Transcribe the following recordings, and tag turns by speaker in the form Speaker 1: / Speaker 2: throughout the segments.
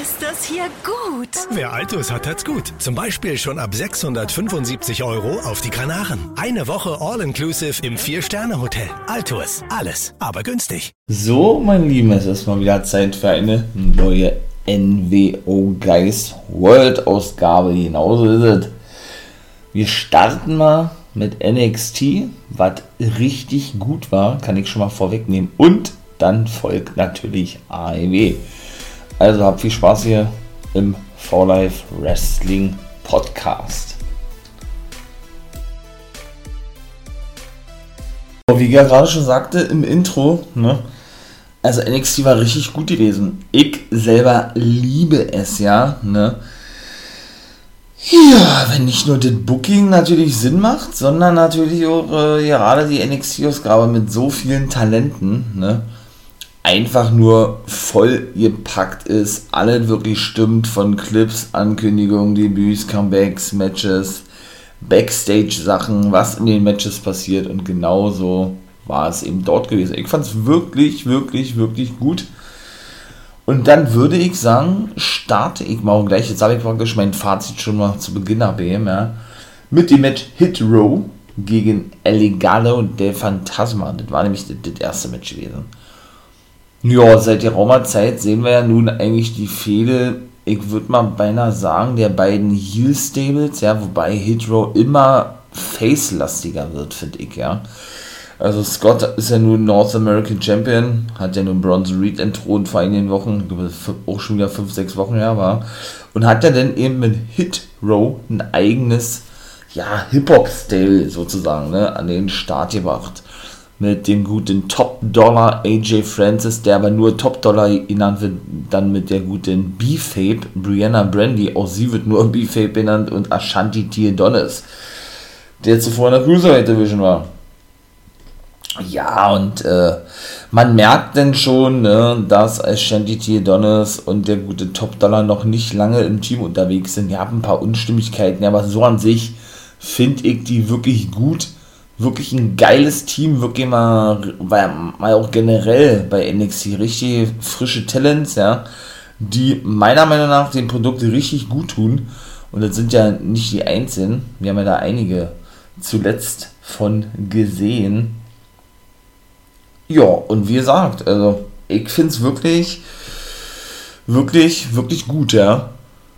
Speaker 1: ist das hier gut.
Speaker 2: Wer Altus hat, hat's gut. Zum Beispiel schon ab 675 Euro auf die Kanaren. Eine Woche All-Inclusive im Vier-Sterne-Hotel. Altus. Alles, aber günstig.
Speaker 3: So, mein Lieben, es ist mal wieder Zeit für eine neue NWO Geist World Ausgabe. Genauso ist es. Wir starten mal mit NXT, was richtig gut war, kann ich schon mal vorwegnehmen. Und dann folgt natürlich AEW. Also habt viel Spaß hier im For Life Wrestling Podcast. Wie ich ja gerade schon sagte im Intro, ne? Also NXT war richtig gut gewesen. Ich selber liebe es ja, ne? Ja, wenn nicht nur das Booking natürlich Sinn macht, sondern natürlich auch äh, gerade die NXT-Ausgabe mit so vielen Talenten, ne? Einfach nur voll gepackt ist, alles wirklich stimmt, von Clips, Ankündigungen, Debüts, Comebacks, Matches, Backstage-Sachen, was in den Matches passiert und genauso war es eben dort gewesen. Ich fand es wirklich, wirklich, wirklich gut. Und dann würde ich sagen, starte ich mal gleich, jetzt habe ich praktisch mein Fazit schon mal zu Beginn abgegeben, ja, mit dem Match Hit Row gegen Elegale und der Phantasma. Das war nämlich das erste Match gewesen. Ja, seit der Raumerzeit sehen wir ja nun eigentlich die Fehde, ich würde mal beinahe sagen, der beiden Heel Stables, ja, wobei Hitro immer face-lastiger wird, finde ich, ja. Also Scott ist ja nun North American Champion, hat ja nun Bronze Reed entthront vor einigen Wochen, auch schon wieder 5, 6 Wochen her war. Und hat ja dann eben mit Hit ein eigenes, ja, Hip-Hop-Style sozusagen, ne, an den Start gebracht mit dem guten Top-Dollar AJ Francis, der aber nur Top-Dollar genannt wird, dann mit der guten B-Fape, Brianna Brandy, auch sie wird nur B-Fape genannt und Ashanti Theodonis, der zuvor in der Cruiserweight Division war. Ja, und äh, man merkt denn schon, ne, dass Ashanti Theodonis und der gute Top-Dollar noch nicht lange im Team unterwegs sind. Die haben ein paar Unstimmigkeiten, aber so an sich finde ich die wirklich gut wirklich ein geiles Team, wirklich mal, mal auch generell bei NXT richtig frische Talents, ja, die meiner Meinung nach den Produkt richtig gut tun. Und das sind ja nicht die einzigen. Wir haben ja da einige zuletzt von gesehen. Ja, und wie gesagt, also ich finde es wirklich, wirklich, wirklich gut, ja.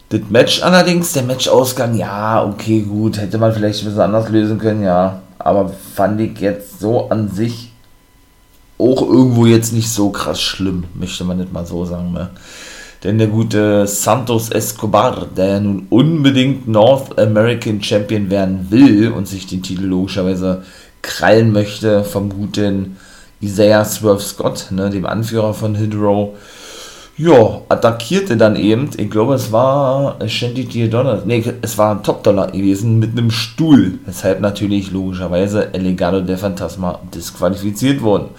Speaker 3: Das Match allerdings, der Matchausgang, ja, okay, gut, hätte man vielleicht ein bisschen anders lösen können, ja aber fand ich jetzt so an sich auch irgendwo jetzt nicht so krass schlimm, möchte man nicht mal so sagen. Ne? Denn der gute Santos Escobar, der ja nun unbedingt North American Champion werden will und sich den Titel logischerweise krallen möchte vom guten Isaiah Swerve Scott, ne, dem Anführer von Hydro, ja, attackierte dann eben, ich glaube, es war Shandy Theodonner, nee, es war ein Top-Dollar gewesen mit einem Stuhl, weshalb natürlich logischerweise Elegado der Phantasma disqualifiziert wurden.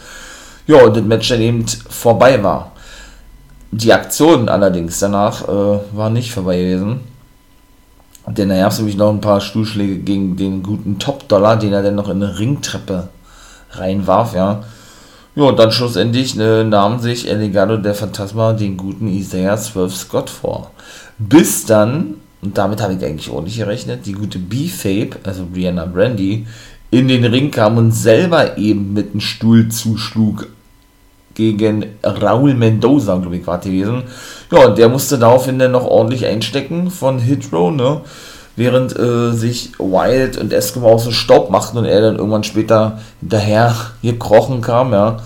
Speaker 3: Ja, und das Match dann eben vorbei war. Die Aktion allerdings danach äh, war nicht vorbei gewesen. Denn da gab es nämlich noch ein paar Stuhlschläge gegen den guten Top-Dollar, den er dann noch in eine Ringtreppe reinwarf, ja. Ja, und dann schlussendlich äh, nahm sich El Legado der Phantasma den guten Isaiah 12 Scott vor. Bis dann, und damit habe ich eigentlich auch nicht gerechnet, die gute B-Fape, also Brianna Brandy, in den Ring kam und selber eben mit einem Stuhl zuschlug gegen Raul Mendoza, glaube ich, war gewesen. Ja, und der musste daraufhin dann noch ordentlich einstecken von Hitro, ne? Während äh, sich Wild und Eskimo aus dem Staub machten und er dann irgendwann später hinterher gekrochen kam, ja.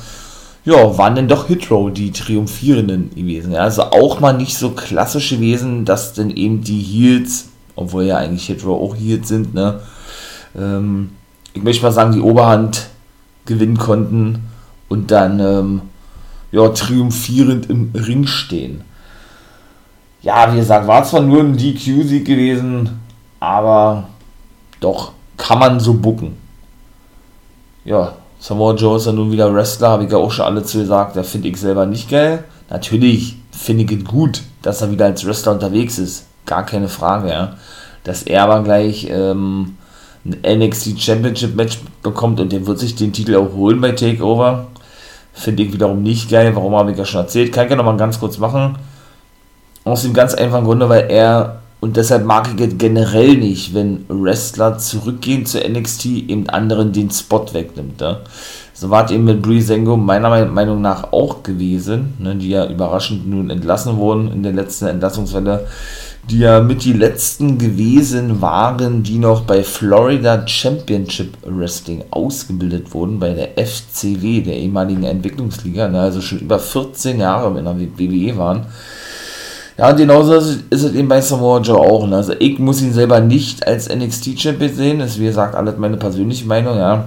Speaker 3: Ja, waren denn doch Hitro die Triumphierenden gewesen. Ja? Also auch mal nicht so klassisch gewesen, dass denn eben die Heels, obwohl ja eigentlich Hitro auch Heels sind, ne, ähm, ich möchte mal sagen, die Oberhand gewinnen konnten und dann ähm, ja, triumphierend im Ring stehen. Ja, wie gesagt, war zwar nur ein DQ-Sieg gewesen, aber doch kann man so bucken. Ja, Samoa Joe ist ja nun wieder Wrestler, habe ich ja auch schon alle zu gesagt, da finde ich selber nicht geil. Natürlich finde ich es gut, dass er wieder als Wrestler unterwegs ist, gar keine Frage, ja. Dass er aber gleich ähm, ein NXT Championship Match bekommt und der wird sich den Titel auch holen bei Takeover, finde ich wiederum nicht geil. Warum habe ich ja schon erzählt? Kann ich ja nochmal ganz kurz machen. Aus dem ganz einfachen Grunde, weil er, und deshalb mag ich es generell nicht, wenn Wrestler zurückgehen zu NXT, eben anderen den Spot wegnimmt. Ja? So war es eben mit Breezango meiner Meinung nach auch gewesen, ne, die ja überraschend nun entlassen wurden in der letzten Entlassungswelle, die ja mit die letzten gewesen waren, die noch bei Florida Championship Wrestling ausgebildet wurden, bei der FCW, der ehemaligen Entwicklungsliga, ne, also schon über 14 Jahre in der WWE waren. Ja, genauso ist es eben bei Samoa Joe auch. Ne? Also ich muss ihn selber nicht als NXT-Champion sehen, das ist wie gesagt alles meine persönliche Meinung, ja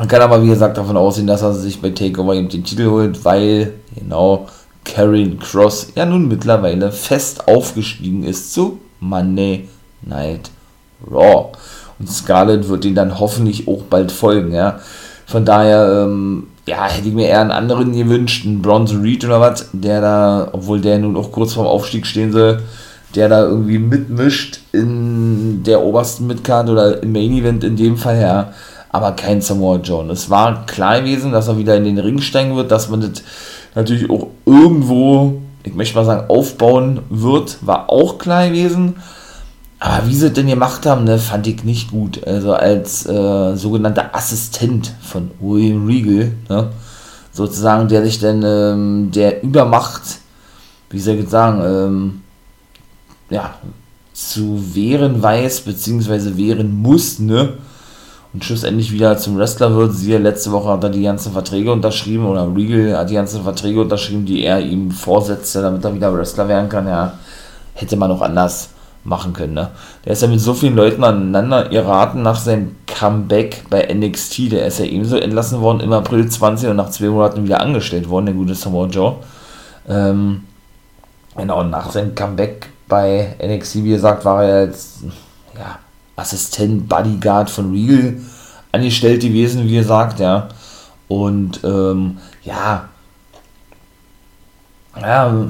Speaker 3: man kann aber, wie gesagt, davon ausgehen, dass er sich bei Takeover eben den Titel holt, weil, genau, Karen Cross ja nun mittlerweile fest aufgestiegen ist zu Monday Night Raw. Und Scarlett wird ihn dann hoffentlich auch bald folgen, ja. Von daher, ähm, ja, hätte ich mir eher einen anderen gewünscht, einen Bronze Reed oder was, der da, obwohl der nun auch kurz vorm Aufstieg stehen soll, der da irgendwie mitmischt in der obersten Midcard oder im Main Event in dem Fall, ja aber kein Samoa Joe. Es war klar gewesen, dass er wieder in den Ring steigen wird, dass man das natürlich auch irgendwo, ich möchte mal sagen, aufbauen wird, war auch klar gewesen. Aber wie sie es denn gemacht haben, ne, fand ich nicht gut. Also als äh, sogenannter Assistent von William Regal, ne, sozusagen, der sich dann ähm, der Übermacht, wie soll ich sagen, ähm, ja, zu wehren weiß, beziehungsweise wehren muss, ne, und schlussendlich wieder zum Wrestler wird. Siehe, letzte Woche hat er die ganzen Verträge unterschrieben oder Regal hat die ganzen Verträge unterschrieben, die er ihm vorsetzte, damit er wieder Wrestler werden kann. Ja, hätte man auch anders machen können. Ne? Der ist ja mit so vielen Leuten aneinander geraten nach seinem Comeback bei NXT. Der ist ja ebenso entlassen worden im April 20 und nach zwei Monaten wieder angestellt worden, der gute Samoa Joe. Ähm, genau, nach seinem Comeback bei NXT, wie gesagt, war er jetzt, ja, Assistent, Bodyguard von Real angestellt gewesen, wie gesagt, ja. Und ähm, ja, ja,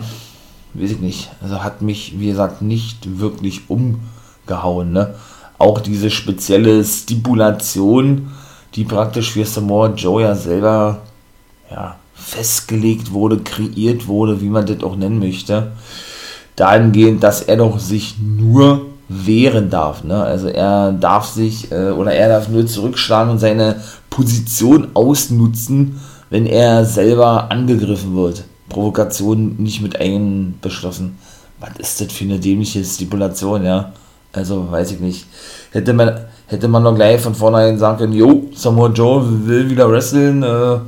Speaker 3: weiß ich nicht. Also hat mich, wie gesagt, nicht wirklich umgehauen. Ne? Auch diese spezielle Stipulation, die praktisch für Samoa Joe ja selber ja, festgelegt wurde, kreiert wurde, wie man das auch nennen möchte. Dahingehend, dass er doch sich nur wehren darf. Ne? Also er darf sich äh, oder er darf nur zurückschlagen und seine Position ausnutzen, wenn er selber angegriffen wird. Provokation nicht mit einbeschlossen. Was ist das für eine dämliche Stipulation, ja? Also weiß ich nicht. Hätte man, hätte man doch gleich von vornherein sagen können, jo, Samoa Joe will wieder wresteln, äh,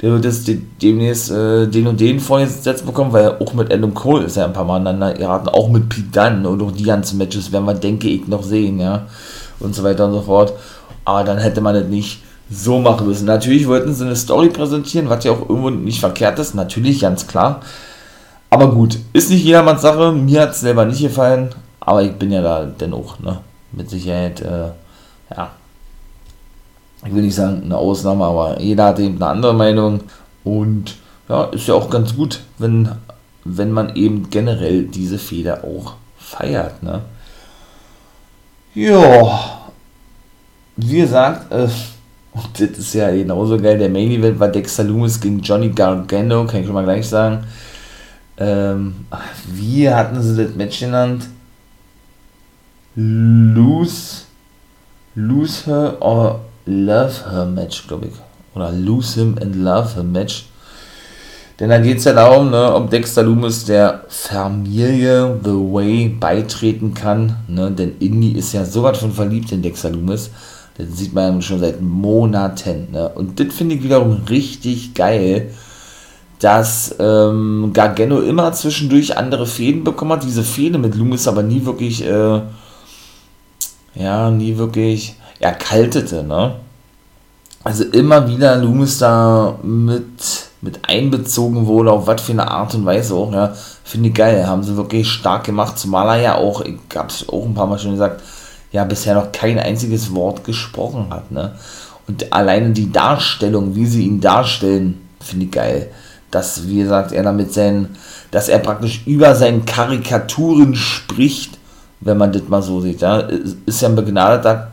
Speaker 3: der wird jetzt demnächst äh, den und den vorgesetzt bekommen, weil auch mit Adam Cole ist er ein paar Mal aneinander geraten, auch mit Pete Dunne und auch die ganzen Matches werden wir, denke ich, noch sehen, ja, und so weiter und so fort. Aber dann hätte man das nicht so machen müssen. Natürlich wollten sie eine Story präsentieren, was ja auch irgendwo nicht verkehrt ist, natürlich, ganz klar. Aber gut, ist nicht jedermanns Sache, mir hat es selber nicht gefallen, aber ich bin ja da dennoch, ne, mit Sicherheit, äh, ja, ich will nicht sagen eine Ausnahme, aber jeder hat eben eine andere Meinung und ja, ist ja auch ganz gut, wenn, wenn man eben generell diese Feder auch feiert, ne? Ja, wie gesagt, äh, das ist ja genauso geil, der Main Event war Dexter Loomis gegen Johnny Gargano, kann ich schon mal gleich sagen. Ähm, wie hatten sie das Match genannt? Lose, lose her or Love Her Match, glaube ich. Oder Lose Him and Love Her Match. Denn da geht es ja darum, ne, ob Dexter Loomis der Familie The Way beitreten kann. Ne, denn Indy ist ja sowas von verliebt in Dexter Loomis. Das sieht man schon seit Monaten. Ne? Und das finde ich wiederum richtig geil, dass ähm, Gargano immer zwischendurch andere Fäden bekommen hat. Diese Fäden mit Loomis aber nie wirklich, äh, ja, nie wirklich erkaltete, ne? Also immer wieder Loomis da mit, mit einbezogen wurde, auf was für eine Art und Weise auch, ja. Finde ich geil, haben sie wirklich stark gemacht, zumal er ja auch, ich hab's auch ein paar Mal schon gesagt, ja, bisher noch kein einziges Wort gesprochen hat, ne? Und alleine die Darstellung, wie sie ihn darstellen, finde ich geil. Dass, wie gesagt, er damit seinen, dass er praktisch über seinen Karikaturen spricht wenn man das mal so sieht. Ja. Ist ja ein begnadeter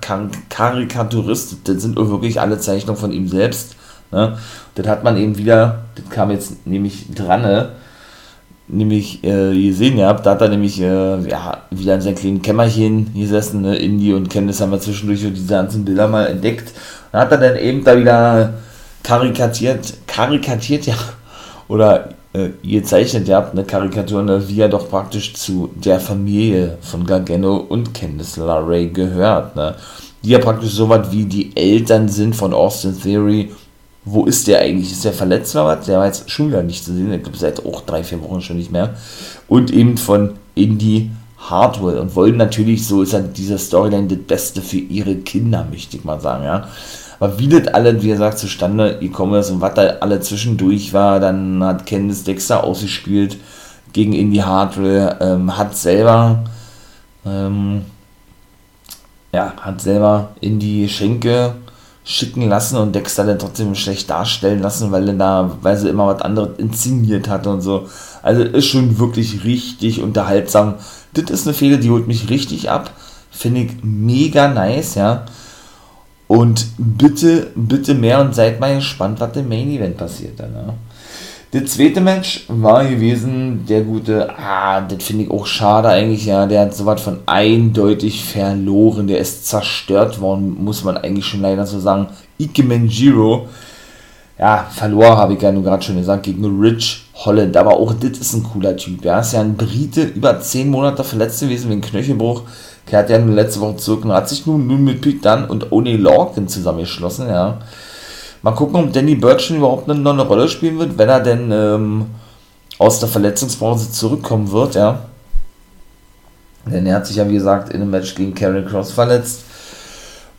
Speaker 3: Karikaturist, das sind wirklich alle Zeichnungen von ihm selbst. Ne. Das hat man eben wieder, das kam jetzt nämlich dran, ne. Nämlich äh, gesehen gehabt, da hat er nämlich äh, ja, wieder in seinem kleinen Kämmerchen gesessen, ne? Indy und Candice haben wir zwischendurch diese ganzen Bilder mal entdeckt. Und hat er dann eben da wieder karikatiert, karikatiert ja, oder äh, gezeichnet gehabt, eine Karikatur, ne, wie er doch praktisch zu der Familie von Gargano und Candice LeRae gehört, ne? Die ja praktisch so was wie die Eltern sind von Austin Theory wo ist der eigentlich? Ist der verletzt oder was? Der war jetzt schon wieder nicht zu sehen. Ich glaube, seit auch drei, vier Wochen schon nicht mehr. Und eben von Indy Hardwell und wollen natürlich, so ist halt diese Storyline das Beste für ihre Kinder, möchte ich mal sagen, ja. Aber wie das alle, wie gesagt, zustande gekommen ist und was da alle zwischendurch war, dann hat Candice Dexter ausgespielt gegen Indy Hardwell, ähm, hat selber, ähm, ja, hat selber Indy Schenke schicken lassen und Dexter dann trotzdem schlecht darstellen lassen, weil, da, weil sie immer was anderes inszeniert hat und so. Also ist schon wirklich richtig unterhaltsam. Das ist eine Fehler, die holt mich richtig ab. Finde ich mega nice, ja. Und bitte, bitte mehr und seid mal gespannt, was im Main Event passiert dann, ja. Der zweite Match war gewesen, der gute, ah, das finde ich auch schade eigentlich, ja, der hat sowas von eindeutig verloren, der ist zerstört worden, muss man eigentlich schon leider so sagen. Ike Manjiro, ja, verloren habe ich ja nur gerade schon gesagt, gegen Rich Holland, aber auch das ist ein cooler Typ, ja, ist ja ein Brite, über 10 Monate verletzt gewesen wegen Knöchelbruch, kehrt ja nur letzte Woche zurück und hat sich nun, nun mit Pete Dunn und Oni Lorcan zusammengeschlossen, ja. Mal gucken, ob Danny Burch überhaupt noch eine Rolle spielen wird, wenn er denn ähm, aus der Verletzungspause zurückkommen wird, ja. Denn er hat sich ja, wie gesagt, in einem Match gegen Karen Cross verletzt.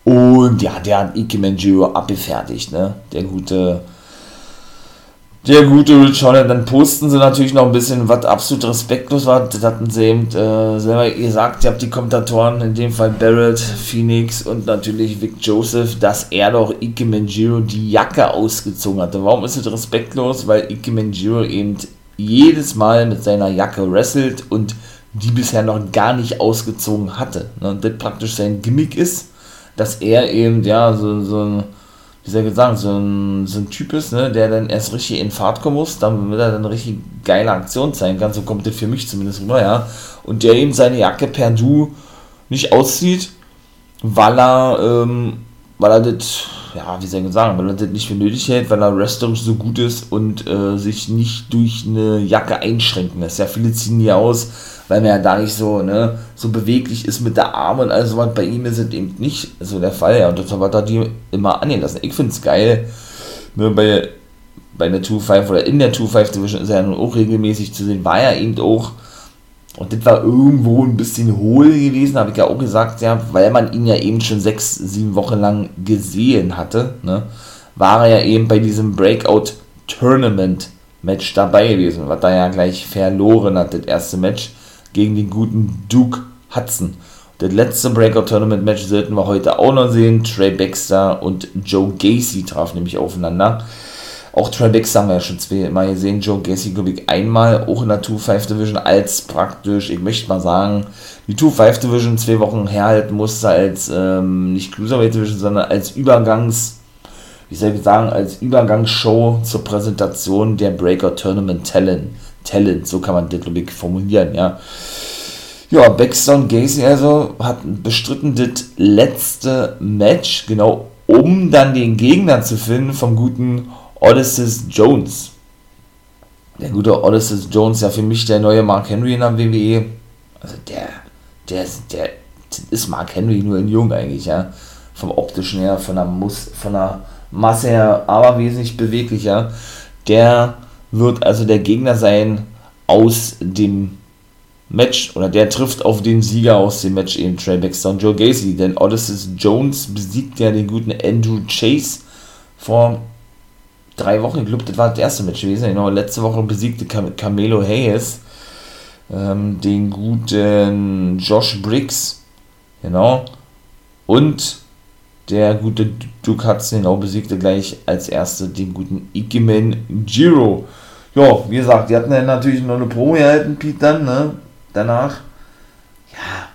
Speaker 3: Und ja, der hat Ike Manjiro abgefertigt, ne? Der gute der gute Rich Holland, dann posten sie natürlich noch ein bisschen, was absolut respektlos war. Das hatten sie eben äh, selber gesagt, ihr habt die Kommentatoren, in dem Fall Barrett, Phoenix und natürlich Vic Joseph, dass er doch Ike Manjiro die Jacke ausgezogen hatte. Warum ist es respektlos? Weil Ike Manjiro eben jedes Mal mit seiner Jacke wrestelt und die bisher noch gar nicht ausgezogen hatte. Ne? Und das praktisch sein Gimmick ist, dass er eben, ja, so, so ein wie soll ich sagen, so ein, so ein Typ ist, ne, der dann erst richtig in Fahrt kommen muss, damit er dann richtig geile Aktion zeigen kann, so kommt das für mich zumindest rüber, ja. Und der eben seine Jacke per Du nicht auszieht, weil er, ähm, weil er das, ja, wie soll ich sagen, weil er das nicht für nötig hält, weil er wrestlerisch so gut ist und äh, sich nicht durch eine Jacke einschränken lässt. Ja, viele ziehen die aus, weil man ja da nicht so, ne, so beweglich ist mit der Arme und alles was. Bei ihm ist es eben nicht so der Fall, ja, und deshalb hat er die immer angelassen. Ich finde es geil, ne, bei, bei der 2-5 oder in der 2-5 Division ist er ja nun auch regelmäßig zu sehen, war er eben auch, und das war irgendwo ein bisschen hohl gewesen, habe ich ja auch gesagt, ja, weil man ihn ja eben schon sechs, sieben Wochen lang gesehen hatte, ne, war er ja eben bei diesem Breakout Tournament Match dabei gewesen, was er ja gleich verloren hat, das erste Match gegen den guten Duke Hudson. Das letzte Breakout-Tournament-Match sollten wir heute auch noch sehen. Trey Baxter und Joe Gacy trafen nämlich aufeinander. Auch Trey Baxter haben wir ja schon zweimal gesehen. Joe Gacy, glaube ich, einmal auch in der 2-5 Division als praktisch, ich möchte mal sagen, die 2-5 Division zwei Wochen herhalten musste als ähm, nicht Cruiserweight Division, sondern als Übergangs, wie soll ich sagen, als Übergangsshow zur Präsentation der Breakout Tournament Talent. Talent, so kann man das, glaube ich, formulieren, ja. Ja, Baxter und Gacy also hatten bestritten das letzte Match, genau, um dann den Gegner zu finden vom guten Odysseus Jones. Der gute Odysseus Jones, ja für mich der neue Mark Henry in der WWE. Also der, der, der ist Mark Henry nur in Jung eigentlich, ja. Vom optischen her, von der, Mus von der Masse her, aber wesentlich beweglicher. Der wird also der Gegner sein aus dem Match oder der trifft auf den Sieger aus dem Match eben Trey Baxter und Joe Gacy, denn Odysseus Jones besiegt ja den guten Andrew Chase vor drei Wochen, ich glaube, das war das erste Match gewesen, genau, letzte Woche besiegte Cam Camelo Hayes ähm, den guten Josh Briggs, genau, und der gute Duke Hudson genau besiegte gleich als erste den guten Ikemen Giro. Ja, wie gesagt, die hatten dann natürlich noch eine Promo gehalten, Pete dann, ne? Danach, ja,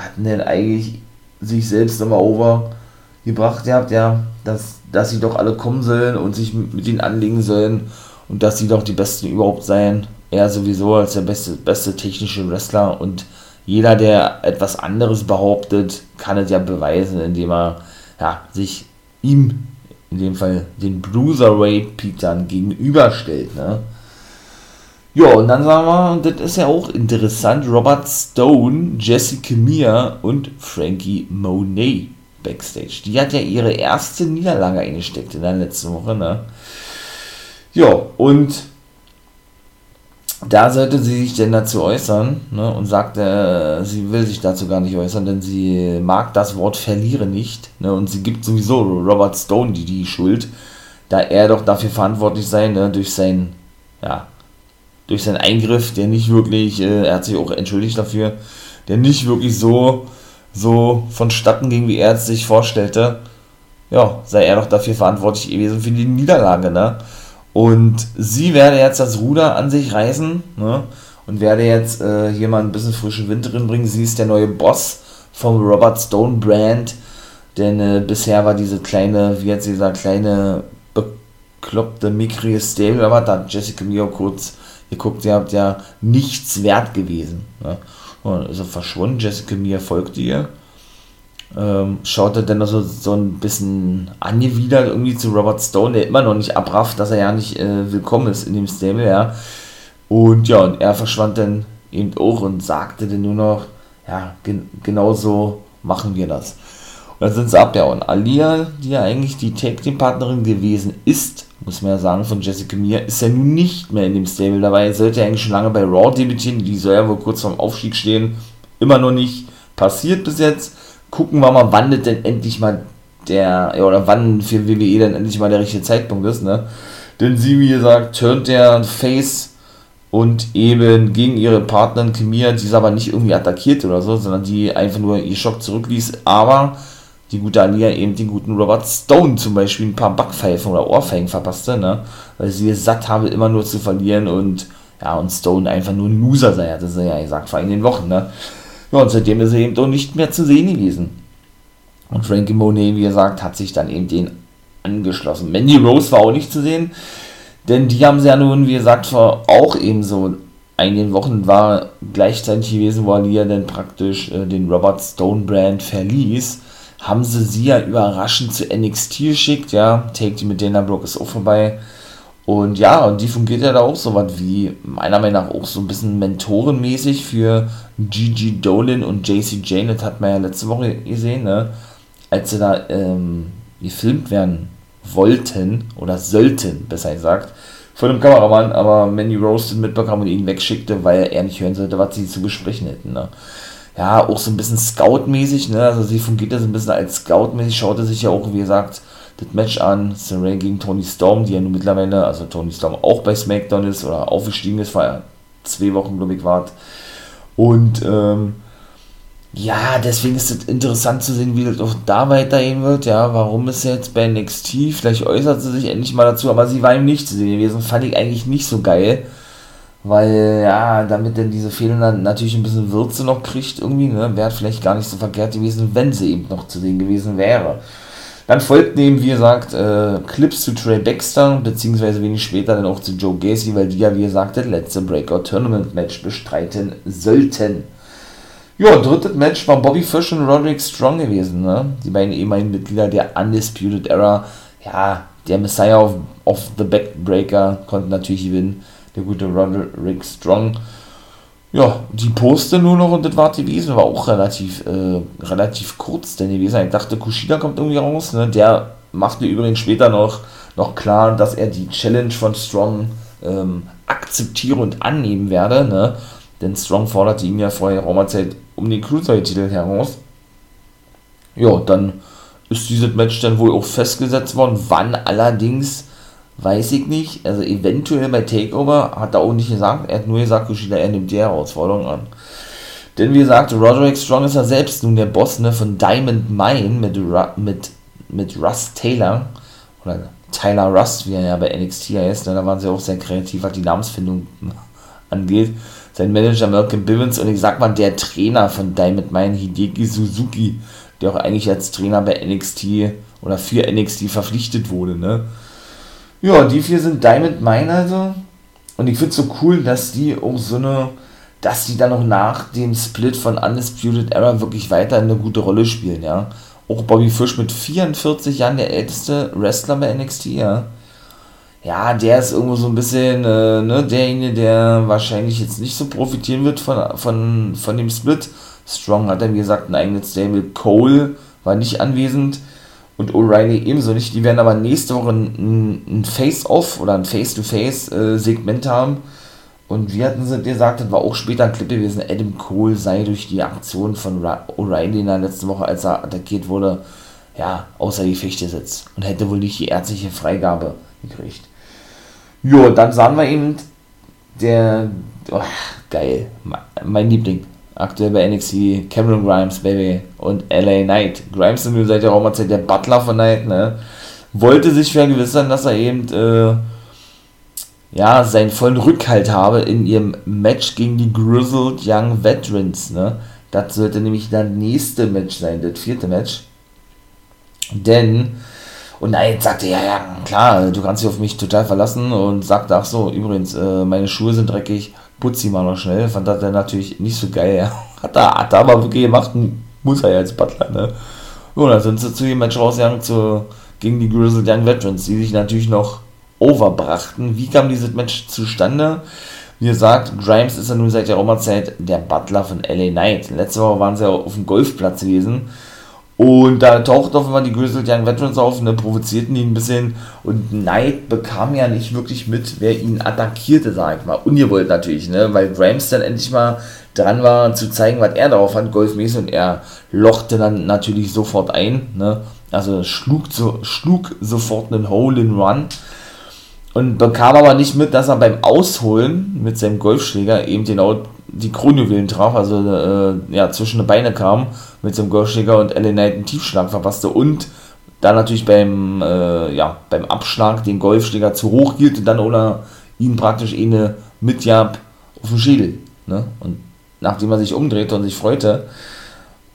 Speaker 3: hatten dann eigentlich sich selbst nochmal overgebracht gehabt, ja, dass, dass sie doch alle kommen sollen und sich mit ihnen anlegen sollen und dass sie doch die Besten überhaupt seien. er sowieso als der beste, beste technische Wrestler und jeder, der etwas anderes behauptet, kann es ja beweisen, indem er ja, sich ihm, in dem Fall den Bruiserweight Pete dann gegenüberstellt. Ne? Ja, und dann sagen wir, das ist ja auch interessant, Robert Stone, Jessica Mia und Frankie Monet Backstage. Die hat ja ihre erste Niederlage eingesteckt in der letzten Woche, ne? Ja, und da sollte sie sich denn dazu äußern ne, und sagt, äh, sie will sich dazu gar nicht äußern, denn sie mag das Wort verliere nicht. Ne, und sie gibt sowieso Robert Stone die, die Schuld, da er doch dafür verantwortlich sei, ne, durch sein, ja, durch seinen Eingriff, der nicht wirklich, äh, er hat sich auch entschuldigt dafür, der nicht wirklich so, so vonstatten ging, wie er es sich vorstellte. Ja, sei er doch dafür verantwortlich gewesen für die Niederlage, ne? Und sie werde jetzt das Ruder an sich reißen ne? und werde jetzt äh, hier mal ein bisschen frischen Wind drin bringen. Sie ist der neue Boss vom Robert Stone Brand, denn äh, bisher war diese kleine, wie jetzt dieser kleine bekloppte, mickrige Stable, aber da hat Jessica Mio kurz geguckt, ihr habt ja nichts wert gewesen. Ne? Und ist verschwunden, Jessica Mia folgte ihr ähm, schaut er dann so, so ein bisschen angewidert irgendwie zu Robert Stone, der immer noch nicht abrafft, dass er ja nicht äh, willkommen ist in dem Stable, ja. Und ja, und er verschwand dann eben auch und sagte dann nur noch, ja, gen genau so machen wir das. Und dann sind sie ab, ja, und Alia, die ja eigentlich die Tag Team Partnerin gewesen ist, muss man ja sagen, von Jessica Mia, ist ja nun nicht mehr in dem Stable. Dabei, sollte eigentlich schon lange bei Raw debütieren, die soll ja wohl kurz vorm Aufstieg stehen, immer noch nicht passiert bis jetzt. Gucken wir mal, wann denn endlich mal der, ja, oder wann für WWE dann endlich mal der richtige Zeitpunkt ist, ne? Denn sie, wie gesagt, turnt der Face und eben gegen ihre Partnerin Kimia, die ist aber nicht irgendwie attackiert oder so, sondern die einfach nur ihr Schock zurückließ, aber die gute Alia eben den guten Robert Stone zum Beispiel ein paar Backpfeifen oder Ohrfeigen verpasste, ne? Weil sie es satt habe, immer nur zu verlieren und ja, und Stone einfach nur ein Loser sei, hatte sie ja gesagt, vor einigen Wochen, ne? Ja, und seitdem ist er eben doch nicht mehr zu sehen gewesen. Und Frankie Monet, wie gesagt, hat sich dann eben den angeschlossen. Mandy Rose war auch nicht zu sehen, denn die haben sie ja nun, wie gesagt, vor auch eben so einigen Wochen war gleichzeitig gewesen, wo Alia dann praktisch äh, den Robert Stone Brand verließ, haben sie sie ja überraschend zu NXT geschickt, ja, Take die mit Dana Brooke ist auch vorbei, und ja, und die fungiert ja da auch so was wie, meiner Meinung nach auch so ein bisschen mentorenmäßig für Gigi Dolan und JC Jane. Das hat man ja letzte Woche gesehen, ne? Als sie da ähm, gefilmt werden wollten oder sollten, besser gesagt, von dem Kameramann, aber Manny Rose den mitbekam und ihn wegschickte, weil er nicht hören sollte, was sie zu besprechen hätten. Ne? Ja, auch so ein bisschen Scout-mäßig, ne? Also sie fungiert ja so ein bisschen als Scout-mäßig, schaute sich ja auch, wie gesagt, das Match an, Saray gegen Tony Storm, die ja nun mittlerweile, also Tony Storm auch bei SmackDown ist oder aufgestiegen ist, war ja zwei Wochen, glaube ich, wart. Und ähm, ja, deswegen ist es interessant zu sehen, wie das auch da weitergehen wird. Ja, warum ist er jetzt bei NXT? Vielleicht äußert sie sich endlich mal dazu, aber sie war ihm nicht zu sehen gewesen. Fand ich eigentlich nicht so geil. Weil, ja, damit denn diese Fehler natürlich ein bisschen Würze noch kriegt, irgendwie, ne, wäre vielleicht gar nicht so verkehrt gewesen, wenn sie eben noch zu sehen gewesen wäre. Dann folgten eben, wie gesagt, äh, Clips zu Trey Baxter, beziehungsweise wenig später dann auch zu Joe Gacy, weil die ja, wie gesagt, das letzte Breakout-Tournament-Match bestreiten sollten. Ja, drittes Match war Bobby Fish und Roderick Strong gewesen, ne? Die beiden ehemaligen Mitglieder der Undisputed Era. Ja, der Messiah of, of the Backbreaker konnte natürlich gewinnen. Der gute Roderick Strong ja, die Poste nur noch und das war gewesen, war auch relativ, äh, relativ kurz denn gewesen. Ich dachte, Kushida kommt irgendwie raus, ne? Der machte übrigens später noch, noch klar, dass er die Challenge von Strong ähm, akzeptiere und annehmen werde, ne? Denn Strong forderte ihn ja vorher Raumerzeit um den Cruiserweight-Titel heraus. Ja, dann ist dieses Match dann wohl auch festgesetzt worden, wann allerdings Weiß ich nicht. Also eventuell bei Takeover hat er auch nicht gesagt. Er hat nur gesagt, Kushida, er nimmt die Herausforderung an. Denn wie gesagt, Roderick Strong ist ja selbst nun der Boss ne, von Diamond Mine mit, mit, mit Russ Taylor. Oder Tyler Russ, wie er ja bei NXT heißt. Ne, da waren sie auch sehr kreativ, was die Namensfindung angeht. Sein Manager Malcolm Bivens und ich sag mal, der Trainer von Diamond Mine, Hideki Suzuki, der auch eigentlich als Trainer bei NXT oder für NXT verpflichtet wurde, ne? Ja, die vier sind Diamond Mine also. Und ich finde es so cool, dass die auch so eine, dass die dann noch nach dem Split von Undisputed Era wirklich weiter eine gute Rolle spielen, ja. Auch Bobby Fish mit 44 Jahren, der älteste Wrestler bei NXT, ja. Ja, der ist irgendwo so ein bisschen, äh, ne, derjenige, der wahrscheinlich jetzt nicht so profitieren wird von, von, von dem Split. Strong hat dann, gesagt, ein eigenes Stable. Cole war nicht anwesend und O'Reilly ebenso nicht. Die werden aber nächste Woche ein, ein Face-Off oder ein Face-to-Face-Segment haben. Und wie hatten sie gesagt, das war auch später ein Clip gewesen, Adam Cole sei durch die Aktion von O'Reilly in der letzten Woche, als er attackiert wurde, ja, außer die Fichte sitzt und hätte wohl nicht die ärztliche Freigabe gekriegt. Jo, dann sahen wir eben der, oh, geil, mein Liebling, aktuell bei NXT, Cameron Grimes, Baby, und LA Knight. Grimes ist seit der Raumerzeit der Butler von Knight, ne? Wollte sich vergewissern, dass er eben, äh, ja, seinen vollen Rückhalt habe in ihrem Match gegen die Grizzled Young Veterans, ne? Das sollte nämlich das nächste Match sein, das vierte Match. Denn, und Knight sagte, ja, ja, klar, du kannst dich auf mich total verlassen und sagte, ach so, übrigens, äh, meine Schuhe sind dreckig, putz sie mal noch schnell. Fand das dann natürlich nicht so geil. Hat er, hat er aber wirklich gemacht, muss er ja als Butler, ne? Und dann sind sie zu dem Match rausgegangen zu, gegen die Grizzled Young Veterans, die sich natürlich noch overbrachten. Wie kam dieses Match zustande? Wie gesagt, Grimes ist ja nun seit der Roma-Zeit der Butler von LA Knight. Letzte Woche waren sie ja auf dem Golfplatz gewesen und da taucht einmal die Grizzled Young Veterans auf, ne, provozierten ihn ein bisschen. Und Knight bekam ja nicht wirklich mit, wer ihn attackierte, sag ich mal. Ungewollt natürlich, ne, weil Grimes dann endlich mal dran war, zu zeigen, was er darauf hat, golfmäßig. Und er lochte dann natürlich sofort ein, ne. Also schlug, so, schlug sofort einen Hole in Run. Und bekam aber nicht mit, dass er beim Ausholen mit seinem Golfschläger eben genau die Kronjuwelen traf, also äh, ja, zwischen die Beine kam mit dem Golfschläger und Ellen Knight einen Tiefschlag verpasste und dann natürlich beim, äh, ja, beim Abschlag den Golfschläger zu hoch hielt und dann ohne ihn praktisch eine mitjab auf den Schädel. Ne? Und nachdem er sich umdrehte und sich freute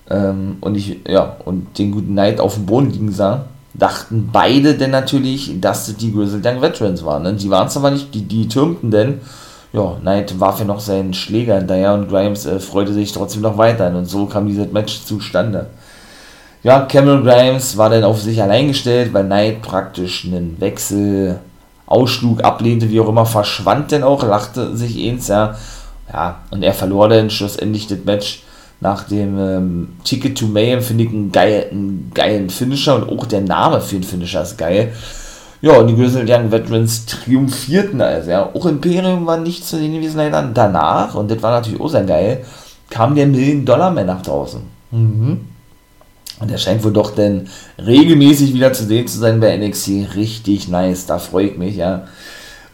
Speaker 3: ähm, und ich, ja, und den guten Knight auf dem Boden liegen sah, dachten beide denn natürlich, dass die Grizzled Young Veterans waren. Ne? Die waren es aber nicht, die, die türmten denn ja, Knight warf ja noch seinen Schläger hinterher und Grimes äh, freute sich trotzdem noch weiter. Und so kam dieses Match zustande. Ja, Cameron Grimes war dann auf sich allein gestellt, weil Knight praktisch einen Wechsel ausschlug, ablehnte, wie auch immer, verschwand denn auch, lachte sich eins, ja. Ja, und er verlor dann schlussendlich das Match nach dem ähm, Ticket to Mayhem, finde ich einen, geil, einen geilen Finisher und auch der Name für den Finisher ist geil. Ja, und die Grizzled Young Veterans triumphierten also, ja. Auch Imperium war nicht zu sehen gewesen leider. Danach, und das war natürlich auch sehr geil, kam der Million-Dollar-Man nach draußen. Mhm. Und er scheint wohl doch denn regelmäßig wieder zu sehen zu sein bei NXT. Richtig nice, da freue ich mich, ja.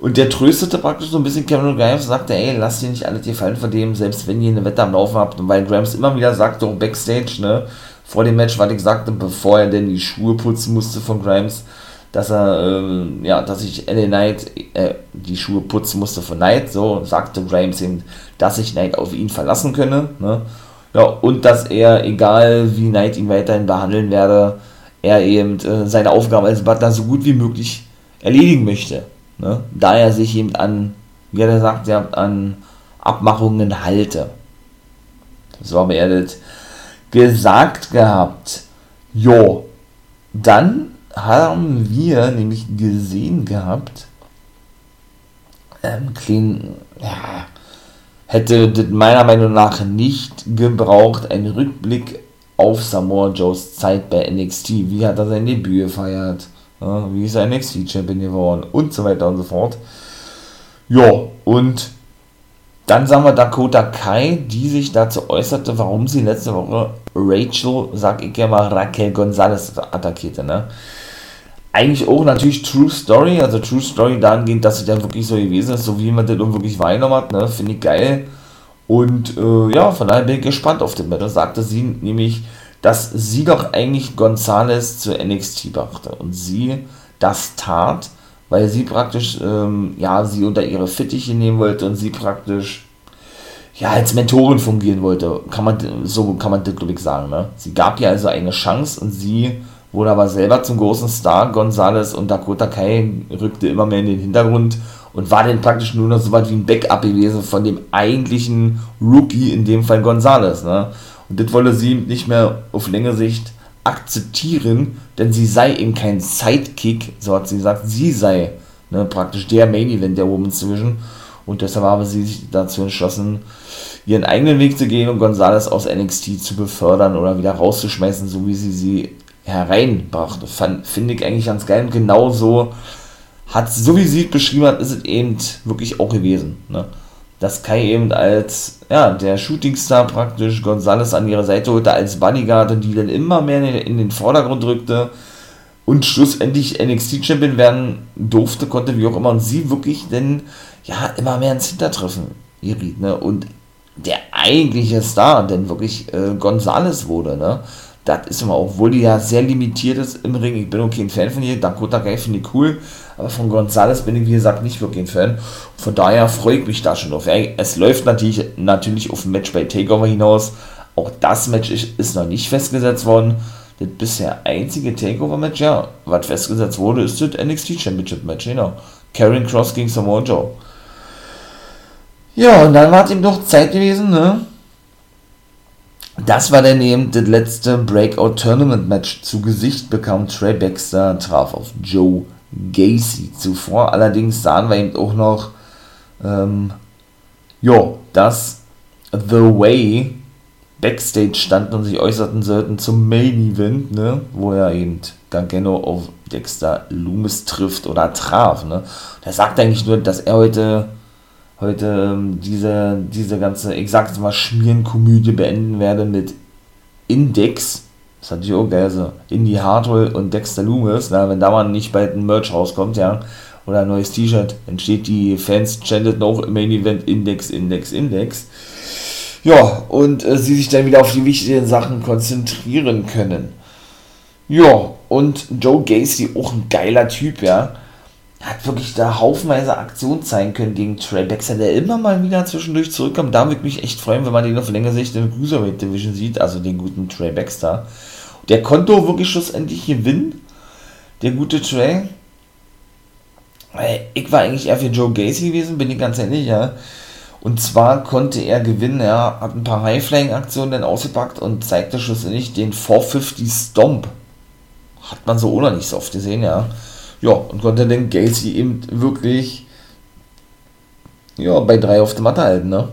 Speaker 3: Und der tröstete praktisch so ein bisschen Cameron Grimes und sagte, ey, lass dir nicht alle dir fallen von dem, selbst wenn ihr eine Wette am Laufen habt. Und weil Grimes immer wieder sagte, auch Backstage, ne, vor dem Match, was ich sagte, bevor er denn die Schuhe putzen musste von Grimes, dass er, ähm, ja, dass ich LA Knight äh, die Schuhe putzen musste von Knight, so sagte Grimes eben, dass ich Knight auf ihn verlassen könne, ne? Ja, und dass er, egal wie Knight ihn weiterhin behandeln werde, er eben äh, seine Aufgabe als Butler so gut wie möglich erledigen möchte. Ne? Da er sich eben an, wie er sagt, ja, an Abmachungen halte. So haben er das gesagt gehabt. Jo, dann haben wir nämlich gesehen gehabt, ähm, clean, ja, hätte meiner Meinung nach nicht gebraucht, ein Rückblick auf Samoa Joes Zeit bei NXT. Wie hat er sein Debüt gefeiert? Ja, wie ist er NXT-Champion geworden? Und so weiter und so fort. Ja, und dann sagen wir Dakota Kai, die sich dazu äußerte, warum sie letzte Woche Rachel, sag ich ja mal, Raquel Gonzalez attackierte, ne? eigentlich auch natürlich True Story, also True Story dahingehend, dass es ja wirklich so gewesen ist, so wie man das dann wirklich wahrgenommen hat, ne, finde ich geil. Und äh, ja, von daher bin ich gespannt auf den Battle. Sagte sie nämlich, dass sie doch eigentlich Gonzales zu NXT brachte und sie das tat, weil sie praktisch, ähm, ja, sie unter ihre Fittiche nehmen wollte und sie praktisch, ja, als Mentorin fungieren wollte. Kann man, so kann man das, glaube ich, sagen, ne? Sie gab ihr also eine Chance und sie wurde aber selber zum großen Star. Gonzales und Dakota Kai rückte immer mehr in den Hintergrund und war dann praktisch nur noch so weit wie ein Backup gewesen von dem eigentlichen Rookie, in dem Fall Gonzales. Ne? Und das wolle sie nicht mehr auf längere Sicht akzeptieren, denn sie sei eben kein Sidekick, so hat sie gesagt, sie sei ne, praktisch der Main Event der Women's Division und deshalb habe sie sich dazu entschlossen, ihren eigenen Weg zu gehen und Gonzales aus NXT zu befördern oder wieder rauszuschmeißen, so wie sie sie hereinbrachte. Finde ich eigentlich ganz geil und genau so hat, so wie sie es beschrieben hat, ist es eben wirklich auch gewesen. Ne? Dass Kai eben als, ja, der Shootingstar praktisch Gonzales an ihrer Seite holte als Bodyguard und die dann immer mehr in den Vordergrund drückte und schlussendlich NXT-Champion werden durfte, konnte, wie auch immer, und sie wirklich dann, ja, immer mehr ins Hintertreffen geriet, ne? Und der eigentliche Star denn wirklich äh, Gonzales wurde, ne? Das ist immer, obwohl die ja sehr limitiert ist im Ring. Ich bin okay ein Fan von ihr. Dakota Kai finde ich cool. Aber von Gonzales bin ich, wie gesagt, nicht wirklich ein Fan. Von daher freue ich mich da schon drauf. Es läuft natürlich, natürlich auf ein Match bei Takeover hinaus. Auch das Match ist, noch nicht festgesetzt worden. Das bisher einzige Takeover-Match, ja, was festgesetzt wurde, ist das NXT Championship Match, genau. Karen Cross gegen Samoa Joe. Ja, und dann war es ihm doch Zeit gewesen, ne? Das war dann eben das letzte Breakout Tournament Match zu Gesicht bekam. Trey Baxter traf auf Joe Gacy. Zuvor allerdings sahen wir eben auch noch, ähm, jo, dass The Way Backstage standen und sich äußerten sollten zum Main Event, ne, wo er eben Gargano auf Dexter Loomis trifft oder traf, ne. Der sagt eigentlich nur, dass er heute heute ähm, diese, diese ganze, ich sag jetzt mal, Schmierenkomödie beenden werde mit Index. Das hat ich auch geil, also Indy Hartwell und Dexter Loomis, na, wenn da mal nicht bald ein Merch rauskommt, ja, oder ein neues T-Shirt, dann steht die Fans chanted noch im Main Event Index, Index, Index. Ja, und äh, sie sich dann wieder auf die wichtigen Sachen konzentrieren können. Ja, und Joe Gacy, auch ein geiler Typ, ja hat wirklich da haufenweise Aktion zeigen können gegen Trey Baxter, der immer mal wieder zwischendurch zurückkommt. Da würde ich mich echt freuen, wenn man den auf längere Sicht in der Cruiserweight Division sieht, also den guten Trey Baxter. Der konnte wirklich schlussendlich gewinnen, der gute Trey. Ich war eigentlich eher für Joe Gacy gewesen, bin ich ganz ehrlich, ja. Und zwar konnte er gewinnen, er hat ein paar High-Flying-Aktionen dann ausgepackt und zeigte schlussendlich den 450 Stomp. Hat man so oder nicht so oft gesehen, ja ja, und konnte den Gacy eben wirklich ja, bei drei auf der Matte halten, ne?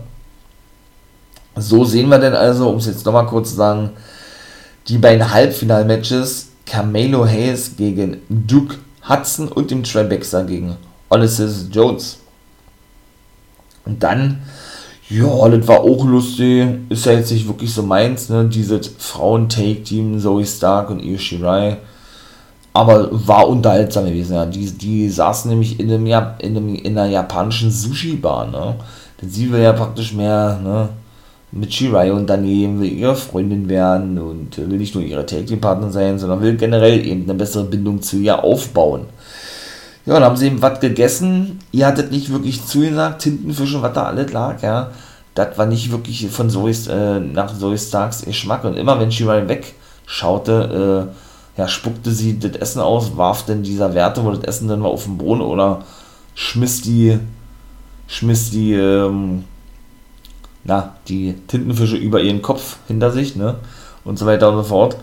Speaker 3: So sehen wir denn also, um es jetzt nochmal kurz zu sagen, die beiden Halbfinal-Matches Camelo Hayes gegen Duke Hudson und dem Trey Baxter gegen Ulysses Jones. Und dann, ja, das war auch lustig, ist ja jetzt nicht wirklich so meins, ne, dieses Frauen-Take-Team, Zoe Stark und Io Shirai aber war unterhaltsam gewesen. Ja. Die, die saßen nämlich in, einem, in, einem, in einer japanischen Sushi-Bar. Ne? Denn sie will ja praktisch mehr ne, mit Shirai und daneben will ihre Freundin werden und will nicht nur ihre Take-Partner sein, sondern will generell eben eine bessere Bindung zu ihr aufbauen. Ja, dann haben sie eben was gegessen. Ihr hattet nicht wirklich zugesagt, Tintenfische, was da alles lag, ja. Das war nicht wirklich von Zoe's, äh, nach Zoe Starks Geschmack. Und immer wenn Shirai wegschaute, äh, ja, spuckte sie das Essen aus, warf denn dieser Werte, wo das Essen dann mal auf den Boden oder schmiss die, schmiss die, ähm, na, die Tintenfische über ihren Kopf hinter sich, ne? Und so weiter und so fort.